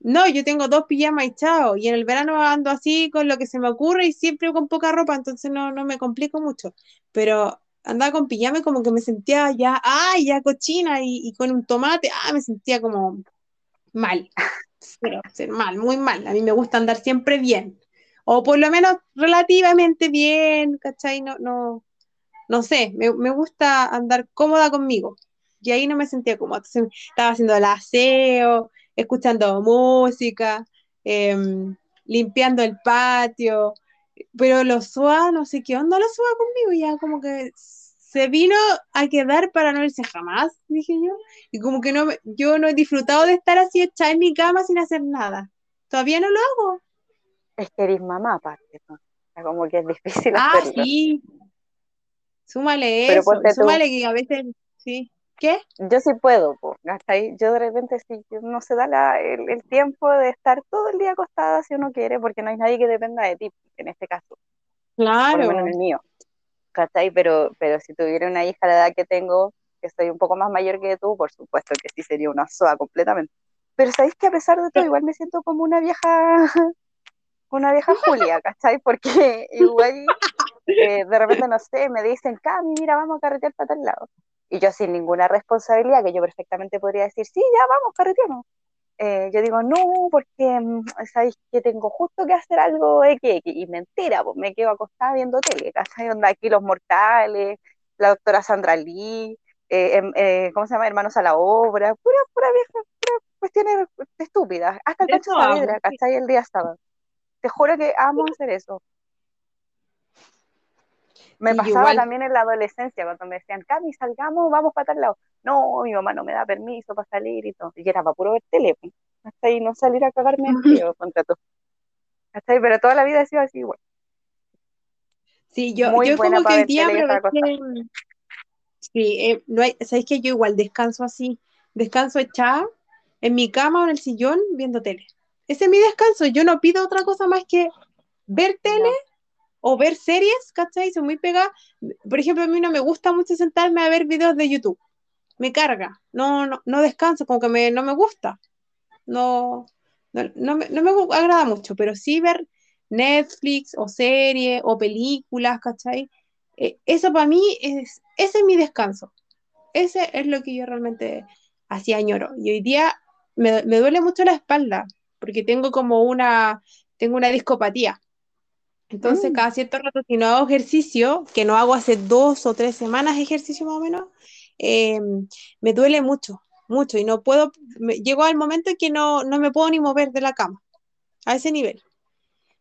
No, yo tengo dos pijamas y chao. Y en el verano ando así con lo que se me ocurre y siempre con poca ropa, entonces no, no me complico mucho. Pero andaba con pijama y como que me sentía ya, ay, ya cochina y, y con un tomate, ah, me sentía como mal. <laughs> Pero, mal, muy mal. A mí me gusta andar siempre bien. O por lo menos relativamente bien, ¿cachai? No, no, no sé, me, me gusta andar cómoda conmigo. Y ahí no me sentía cómoda. Entonces estaba haciendo el aseo, escuchando música, em, limpiando el patio. Pero los SUA, no sé qué onda los SUA conmigo, ya como que se vino a quedar para no irse jamás, dije yo. Y como que no, me- yo no he disfrutado de estar así echada en mi cama sin hacer nada. Todavía no lo hago. Es que eres mamá, aparte. ¿no? Como que es difícil Ah, hacerlo. sí. Súmale Pero eso, tú. súmale que a veces, sí. ¿Qué? Yo sí puedo, pues, ¿cachai? Yo de repente sí, no se da la- el, el tiempo de estar todo el día acostada si uno quiere, porque no hay nadie que dependa de ti, en este caso, por lo menos Claro. en el mío. Pero, pero si tuviera una hija a la edad que tengo, que soy un poco más mayor que tú, por supuesto que sí sería una soa completamente. Pero sabéis que a pesar de todo, igual me siento como una vieja, <laughs> una vieja Julia, ¿cachai? Porque <laughs> igual eh, de repente, no sé, me dicen, Cami, mira, vamos a carretear para tal lado. Y yo sin ninguna responsabilidad, que yo perfectamente podría decir, sí, ya vamos, carreteamos. Eh, yo digo, no, porque mm, sabéis que tengo justo que hacer algo X, y mentira, pues me quedo acostada viendo tele, ¿cachai? Onda aquí Los Mortales, la doctora Sandra Lee, eh, em- eh, ¿cómo se llama? Hermanos a la obra, pura, pura vieja, pura cuestiones estúpidas, hasta el Pancho Saavedra. ¿cachai? El día sábado. Te juro que amo hacer eso. Me pasaba igual. también en la adolescencia, cuando me decían, Cami, salgamos, vamos para tal lado. No, mi mamá no me da permiso para salir y todo. Y era para puro ver tele, pues. hasta ahí no salir a cagarme de <laughs> frío contra tú. Hasta ahí, pero toda la vida he sido así, igual. Sí, yo, Muy yo como que hoy día aproveché. Sí, eh, no hay, ¿sabéis que yo igual descanso así? Descanso echada en mi cama o en el sillón viendo tele. Ese es mi descanso. Yo no pido otra cosa más que ver tele o ver series, ¿cachai? Soy muy pegada. Por ejemplo, a mí no me gusta mucho sentarme a ver videos de YouTube. Me carga. No, no, no descanso, como que me, no me gusta. No, no, no me, no me agrada mucho, pero sí ver Netflix o series o películas, ¿cachai? Eh, eso para mí es, ese es mi descanso. Ese es lo que yo realmente hacía añoro. Y hoy día me, me duele mucho la espalda, porque tengo como una, tengo una discopatía. Entonces, Mm. cada cierto rato, si no hago ejercicio, que no hago hace dos o tres semanas ejercicio más o menos, eh, me duele mucho, mucho, y no puedo, me, llego al momento en que no, no me puedo ni mover de la cama, a ese nivel.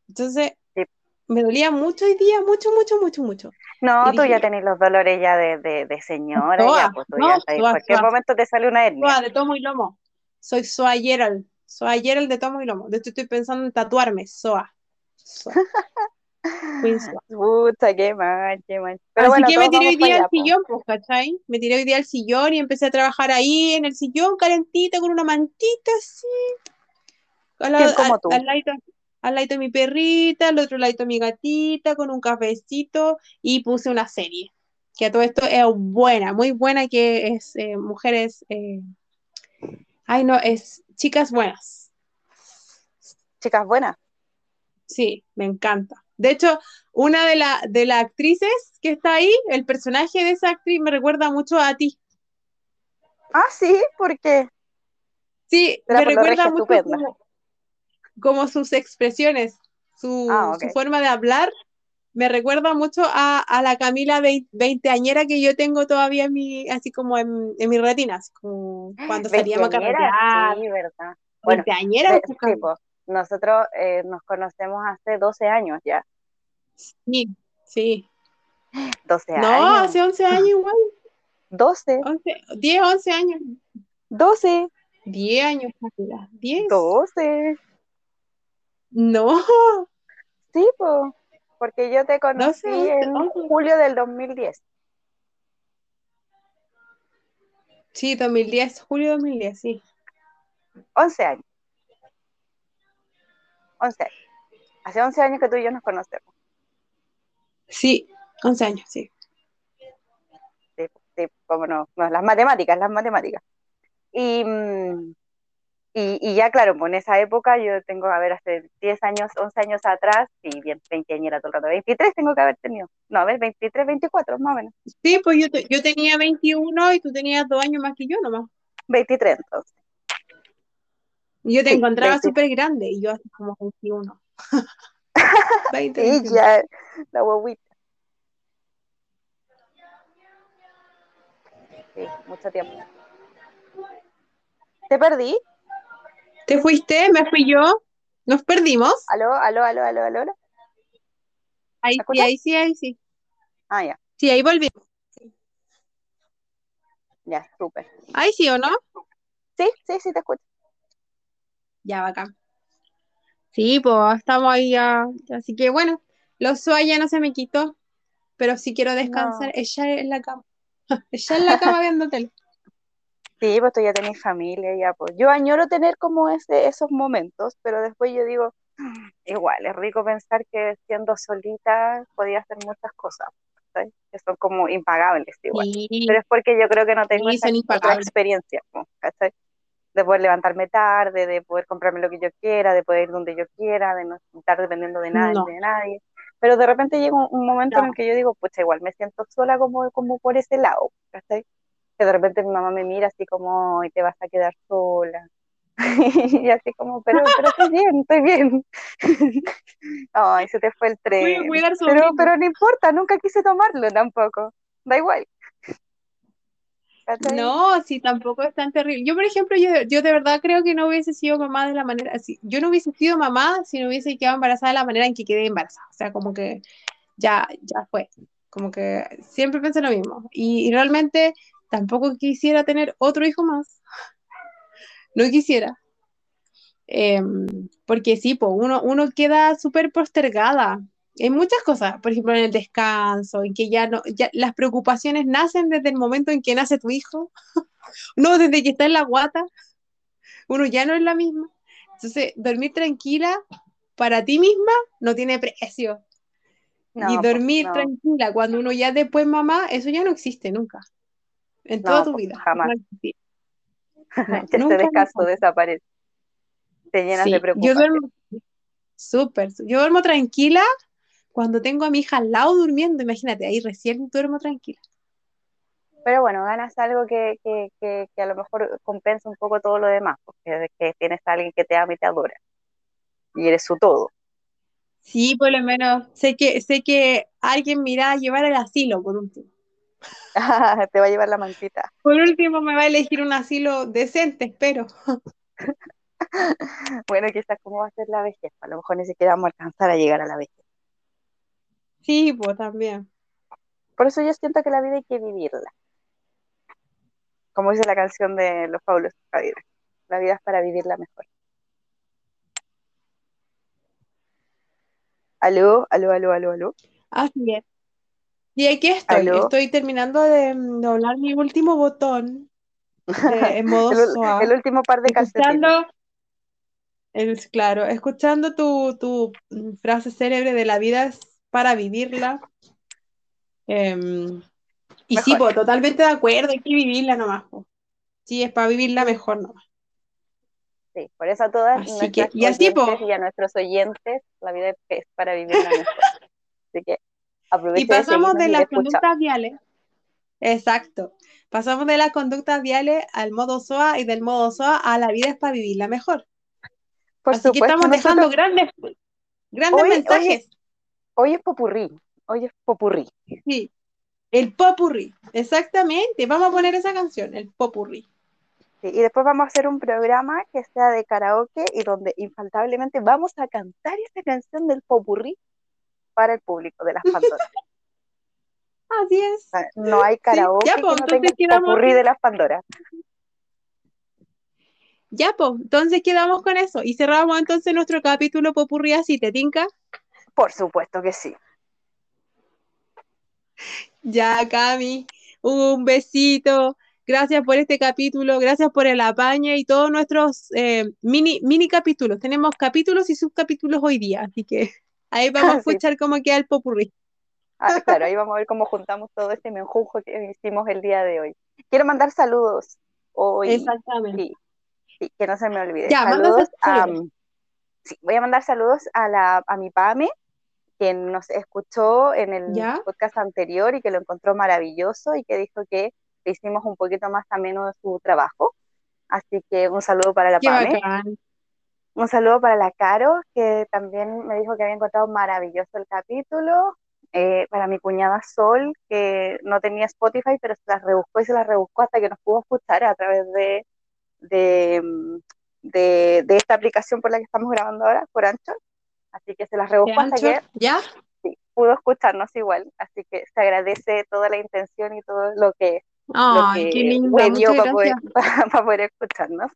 Entonces, Sí. me dolía mucho hoy día, mucho, mucho, mucho, mucho. No, Y tú dije, ya ya. tenés los dolores ya de, de, de señora, ya, Soa, pues tú no, ya soa, cualquier soa, momento te sale una hernia. de tomo y lomo. Soy Soa Gerald, Soa Gerald de tomo y lomo. De hecho, estoy pensando en tatuarme, Soa. Soa. <laughs> <laughs> Puta, qué mal, qué mal. Pero Así bueno, que me tiré hoy día allá, al sillón, pues, ¿cachai? Me tiré hoy día al sillón y empecé a trabajar ahí en el sillón, calentita, con una mantita así, al, ¿Quién lado- como al, tú? al ladito, al ladito de mi perrita, al otro ladito de mi gatita, con un cafecito y puse una serie, que a todo esto es buena, muy buena, que es eh, Mujeres, eh, ay no, es Chicas Buenas. Chicas buenas. Sí, me encanta. De hecho, una de, la, de las actrices que está ahí, el personaje de esa actriz me recuerda mucho a ti. Ah, sí, ¿por qué? Sí, me recuerda mucho como, como sus expresiones, su, Ah, su forma de hablar, me recuerda mucho a, a la Camila vei- veinteañera que yo tengo todavía en mi, así como en, en mi retina, así como cuando salíamos a carretear, sí, verdad. Bueno, veinteañera, pues. Nosotros eh, nos conocemos hace 12 años ya. sí, sí. 12 No, años. hace 11 años <laughs> igual, 12, 11, 10, 11 años. 12. 10 años, Camila. 10. 12. No. Sí, pues. Porque yo te conocí 12, en 11. julio del 2010. Sí, 2010, julio 2010, sí. 11 años. 11 años. Hace 11 años que tú y yo nos conocemos. Sí, 11 años, sí. Sí, sí, cómo no, no, las matemáticas, las matemáticas. Y, y, y ya, claro, pues en esa época yo tengo, a ver, hace 10 años, 11 años atrás, y bien, 20 años era todo el rato, 23 tengo que haber tenido. No, a ver, 23, 24, más o menos. Sí, pues yo, te- yo tenía 21 y tú tenías dos años más que yo nomás. 23 entonces. Yo te encontraba 20. súper grande y yo así como 21. 20, <laughs> Sí, 21. ya, la guaguita. Sí, mucho tiempo. ¿Te perdí? ¿Te fuiste? ¿Me fui yo? ¿Nos perdimos? ¿Aló, aló, aló, aló, aló? Ahí sí, ahí sí, ahí sí. Ah, ya, Sí, ahí volvimos. ya, súper. Ahí sí, ¿o no? Sí, sí, sí, te escucho. Ya, bacán. Sí, pues estamos ahí ya. Así que bueno, los sueños ya no se me quitó, pero sí quiero descansar. No. Ella en la cama. <laughs> Ella en la cama <laughs> viendo tele. Sí, pues tú ya tenés familia, ya, pues. Yo añoro tener como ese, esos momentos, pero después yo digo, "Mm, igual, es rico pensar que siendo solita podía hacer muchas cosas, ¿sabes? Que son como impagables igual. Sí, Pero es porque yo creo que no tengo sí, esa otra experiencia, ¿no? De poder levantarme tarde, de poder comprarme lo que yo quiera, de poder ir donde yo quiera, de no estar dependiendo de nadie, No, de nadie. Pero de repente llega un, un momento en no. el que yo digo, pues igual me siento sola como, como por ese lado, ¿cachai? Que de repente mi mamá me mira así como, y te vas a quedar sola. <laughs> Y así como, pero, pero estoy bien, estoy bien. <laughs> Ay, se te fue el tren. Pero, pero no importa, nunca quise tomarlo tampoco. Da igual, No, sí, tampoco es tan terrible. Yo, por ejemplo, yo, yo de verdad creo que no hubiese sido mamá de la manera así. Yo no hubiese sido mamá si no hubiese quedado embarazada de la manera en que quedé embarazada. O sea, como que ya, ya fue. Como que siempre pensé lo mismo. Y, realmente tampoco quisiera tener otro hijo más. No quisiera. Em, porque sí, pues uno, uno queda súper postergada. Hay muchas cosas, por ejemplo, en el descanso, en que ya no, ya las preocupaciones nacen desde el momento en que nace tu hijo, <laughs> no desde que está en la guata, uno ya no es la misma. Entonces, dormir tranquila para ti misma no tiene precio. Y pues, dormir no, tranquila cuando uno ya después mamá, eso ya no existe nunca. En toda no, tu pues, vida. jamás. En la descanso desaparece. Te llenas de Sí, yo preocupación. duermo súper, yo duermo tranquila cuando tengo a mi hija al lado durmiendo, imagínate, ahí recién duermo tranquila. Pero bueno, ganas algo que, que, que, que a lo mejor compensa un poco todo lo demás, porque que tienes a alguien que te ama y te adora. Y eres su todo. Sí, por lo menos sé que sé que alguien me irá a llevar al asilo por último. <laughs> te va a llevar la mantita. Por último me va a elegir un asilo decente, espero. <laughs> Bueno, quizás cómo va a ser la vejez. A lo mejor ni siquiera vamos a alcanzar a llegar a la vejez. Sí, pues también. Por eso yo siento que la vida hay que vivirla. Como dice la canción de Los Fabulosos Cadillacs. La vida es para vivirla mejor. Aló, aló, aló, aló, aló. Así es. Y aquí estoy, Aló. estoy terminando de doblar mi último botón de- <laughs> en modo El, SOA, el último par de calcetines. el, claro, escuchando tu, tu frase célebre de la vida es para vivirla. Em, y sí, Mejor. pues totalmente de acuerdo, hay que vivirla nomás. po. Sí, es para vivirla mejor nomás. Sí, por eso a todas Así que, y así, y a nuestros oyentes, la vida es para vivirla mejor. Así que Y aproveche de pasamos de y de las conductas viales. Exacto. Pasamos de las conductas viales al modo SOA y del modo SOA a la vida es para vivirla mejor. Por Así que supuesto, estamos dejando nosotros, grandes, grandes mensajes. Hoy es popurrí, hoy es popurrí. Sí. El popurrí. Exactamente. Vamos a poner esa canción, el popurrí. Sí, y después vamos a hacer un programa que sea de karaoke y donde infaltablemente vamos a cantar esa canción del popurrí para el público de las <laughs> Pandoras. Así es. No hay karaoke ya, que pues, no tenga el popurrí de las Pandoras. Ya, pues, entonces quedamos con eso. Y cerramos entonces nuestro capítulo Popurrí así, ¿te tinca? Por supuesto que sí. Ya, Cami, un besito. Gracias por este capítulo, gracias por el apaño y todos nuestros eh, mini, mini capítulos. Tenemos capítulos y subcapítulos hoy día, así que ahí vamos a escuchar cómo queda el popurrí. Ah, claro, ahí vamos a ver cómo juntamos todo este menjujo que hicimos el día de hoy. Quiero mandar saludos hoy. Exactamente. Sí, que no se me olvide. saludos a, sí, voy a mandar saludos a, la, a mi PAME, que nos escuchó en el podcast anterior y que lo encontró maravilloso y que dijo que le hicimos un poquito más también de su trabajo. Así que un saludo para la PAME. Un saludo para la Caro, que también me dijo que había encontrado maravilloso el capítulo. Eh, para mi cuñada Sol, que no tenía Spotify, pero se las rebuscó y se las rebuscó hasta que nos pudo escuchar a través de, de, de, esta aplicación por la que estamos grabando ahora, por Anchor. Así que se las rebusco hasta que ¿Ya? pudo escucharnos igual. Así que se agradece toda la intención y todo lo que, Ay, qué lindo, para poder, <laughs> para, poder, escucharnos.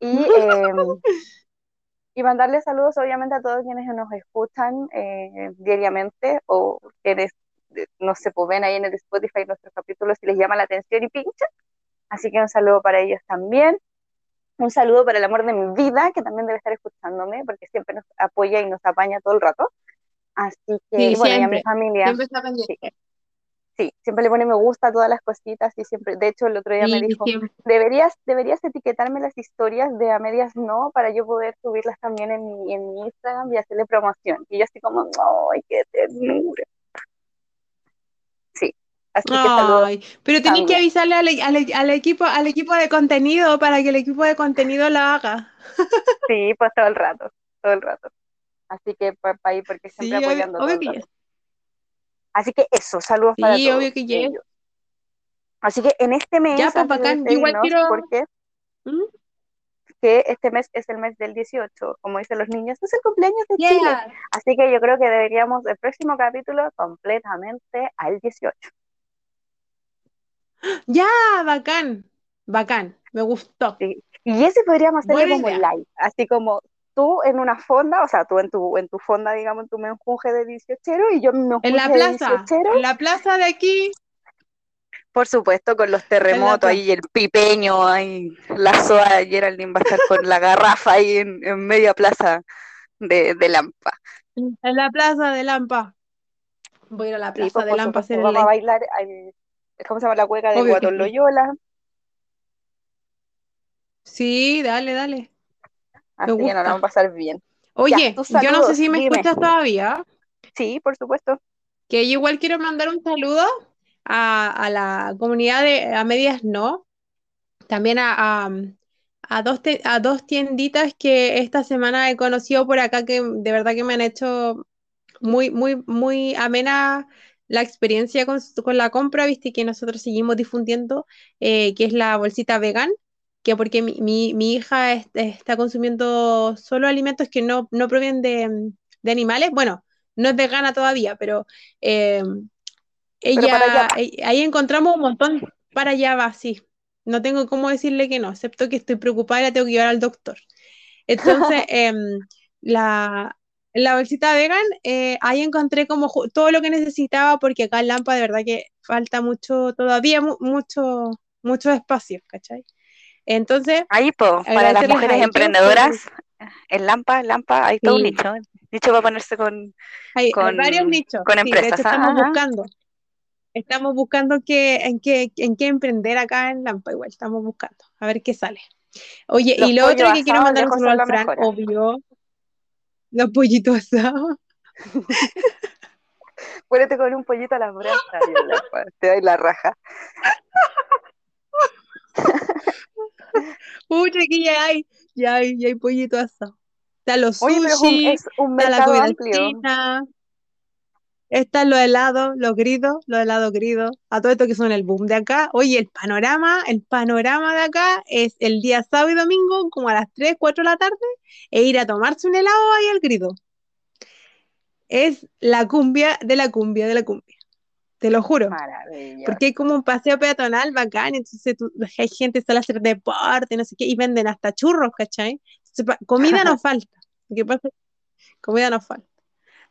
Y, em, y mandarle saludos obviamente a todos quienes nos escuchan eh, diariamente o quienes no se pues ven ahí en el Spotify nuestros capítulos si les llama la atención y pinchan. Así que un saludo para ellos también. Un saludo para el amor de mi vida, que también debe estar escuchándome, porque siempre nos apoya y nos apaña todo el rato. Así que, bueno, y a mi familia. Siempre está Sí, siempre le pone me gusta a todas las cositas y siempre, de hecho el otro día me dijo, deberías, deberías etiquetarme las historias de a medias no para yo poder subirlas también en mi, en mi Instagram y hacerle promoción. Y yo así como, ay, qué ternura. Sí, así que Ay, pero tenés que avisarle al, al, equipo, al equipo de contenido para que el equipo de contenido la haga. <laughs> Sí, pues todo el rato, todo el rato. Así que para ir, porque siempre apoyando. Así que eso, saludos para todos. obvio que ellos. Así que en este mes, ya, pues, bacán. igual quiero... porque ¿Mm? que este mes es el mes del 18, como dicen los niños, es el cumpleaños de Chile. Así que yo creo que deberíamos el próximo capítulo completamente al 18. Ya, bacán, bacán, me gustó. Y ese podríamos hacerlo como live, así como tú en una fonda, o sea, tú en tu, en tu fonda, digamos, en tu menjunje de 18 y yo mi En la plaza, en la plaza de aquí. Por supuesto, con los terremotos ahí, el pipeño, ahí, la soa de Geraldine va a estar con la garrafa ahí en, media plaza de, de, Lampa. En la plaza de Lampa. Voy a ir a la plaza pues, de Lampa a hacer Vamos a bailar, ¿cómo se llama la cueca de Guatón Loyola? Sí, dale, dale. Así que nos vamos a pasar bien. Oye, yo no sé si me escuchas todavía. Sí, por supuesto. Que yo igual quiero mandar un saludo a, la comunidad de a medias no. También a, a, dos a dos tienditas que esta semana he conocido por acá que de verdad que me han hecho muy, muy, muy amena la experiencia con, la compra, viste que nosotros seguimos difundiendo, eh, que es la bolsita vegan que porque mi, mi, hija está consumiendo solo alimentos que no, no provienen de, animales, bueno, no es vegana todavía, pero eh, ella, ahí encontramos un montón, para allá va, sí, no tengo cómo decirle que no, excepto que estoy preocupada y la tengo que llevar al doctor. Entonces, <laughs> em, la, la bolsita vegan, eh, ahí encontré como todo lo que necesitaba, porque acá en Lampa de verdad que falta mucho, todavía mucho, mucho espacio, ¿cachai? Entonces, ahí para las mujeres emprendedoras, en Lampa, Lampa, hay todo un nicho. Nicho va a ponerse con, hay, varios nichos. Con empresas. estamos buscando. Estamos buscando qué, en, qué, en qué emprender acá en Lampa, igual, estamos buscando, a ver qué sale. Oye, y lo otro que quiero mandar un saludo al Fran, obvio, los pollitos asados. <laughs> Ponete con un pollito a la brasa, te doy la raja. <laughs> Uy, aquí ya hay, ya hay, ya hay pollito asado. Está los sushi, está la comida china, están los helados, los gridos, los helados gridos, a todo esto que son el boom de acá. Oye, el panorama, el panorama de acá es el día sábado y domingo, como a las 3, 4 de la tarde, e ir a tomarse un helado ahí al grido. Es la cumbia de la cumbia de la cumbia. te lo juro. Porque hay como un paseo peatonal bacán, entonces tú- hay gente que sale a hacer deporte, no sé qué, y venden hasta churros, ¿cachai? Entonces, comida no <laughs> falta. Lo que pasa comida no falta.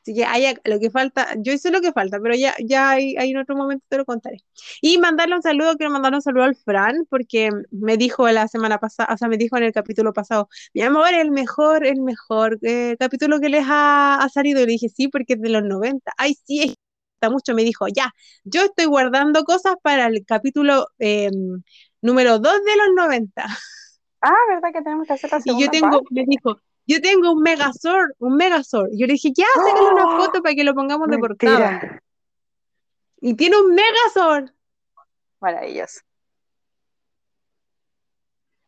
Así que hay, lo que falta, yo sé lo que falta, pero ya, ya hay, hay en otro momento te lo contaré. Y mandarle un saludo, quiero mandarle un saludo al Fran, porque me dijo la semana pasada, o sea, me dijo en el capítulo pasado, mi amor, el mejor, el mejor eh, capítulo que les ha, ha salido. Y le dije, sí, porque es de los 90. Ay, sí, es que gusta mucho. Me dijo, ya, yo estoy guardando cosas para el capítulo eh, número 2 de los 90. Ah, ¿verdad que tenemos que hacer la Y yo segunda tengo, parte? me dijo, yo tengo un Megazord, un Megazord. Yo le dije, ya, sácale una ¡Oh! foto para que lo pongamos de portada. Y tiene un Megazord. Maravilloso.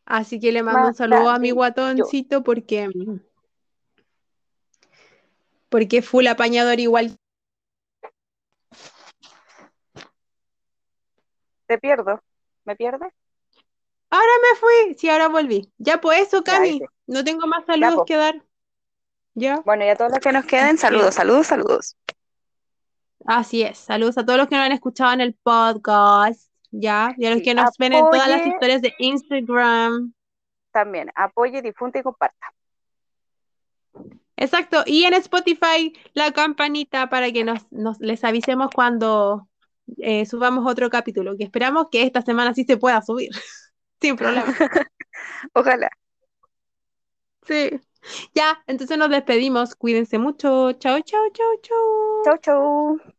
Así que le mando un saludo a mi guatoncito porque, porque full apañador igual. Te pierdo. ¿Me pierdes? Ahora me fui, sí, ahora volví. Ya pues eso, Cami. No tengo más saludos po. que dar. ¿Ya? Bueno, y a todos los que nos queden, saludos, saludos, saludos. Así es. Saludos a todos los que nos han escuchado en el podcast. ¿Ya? Y a los que nos ven en todas las historias de Instagram. También apoye, difunde y comparta. Exacto. Y en Spotify la campanita para que nos, nos les avisemos cuando eh, subamos otro capítulo. Que esperamos que esta semana sí se pueda subir. <laughs> Sin problema. <laughs> Ojalá. Sí. Ya, entonces nos despedimos. Cuídense mucho. Chao, chao, chao, chao. Chao, chao.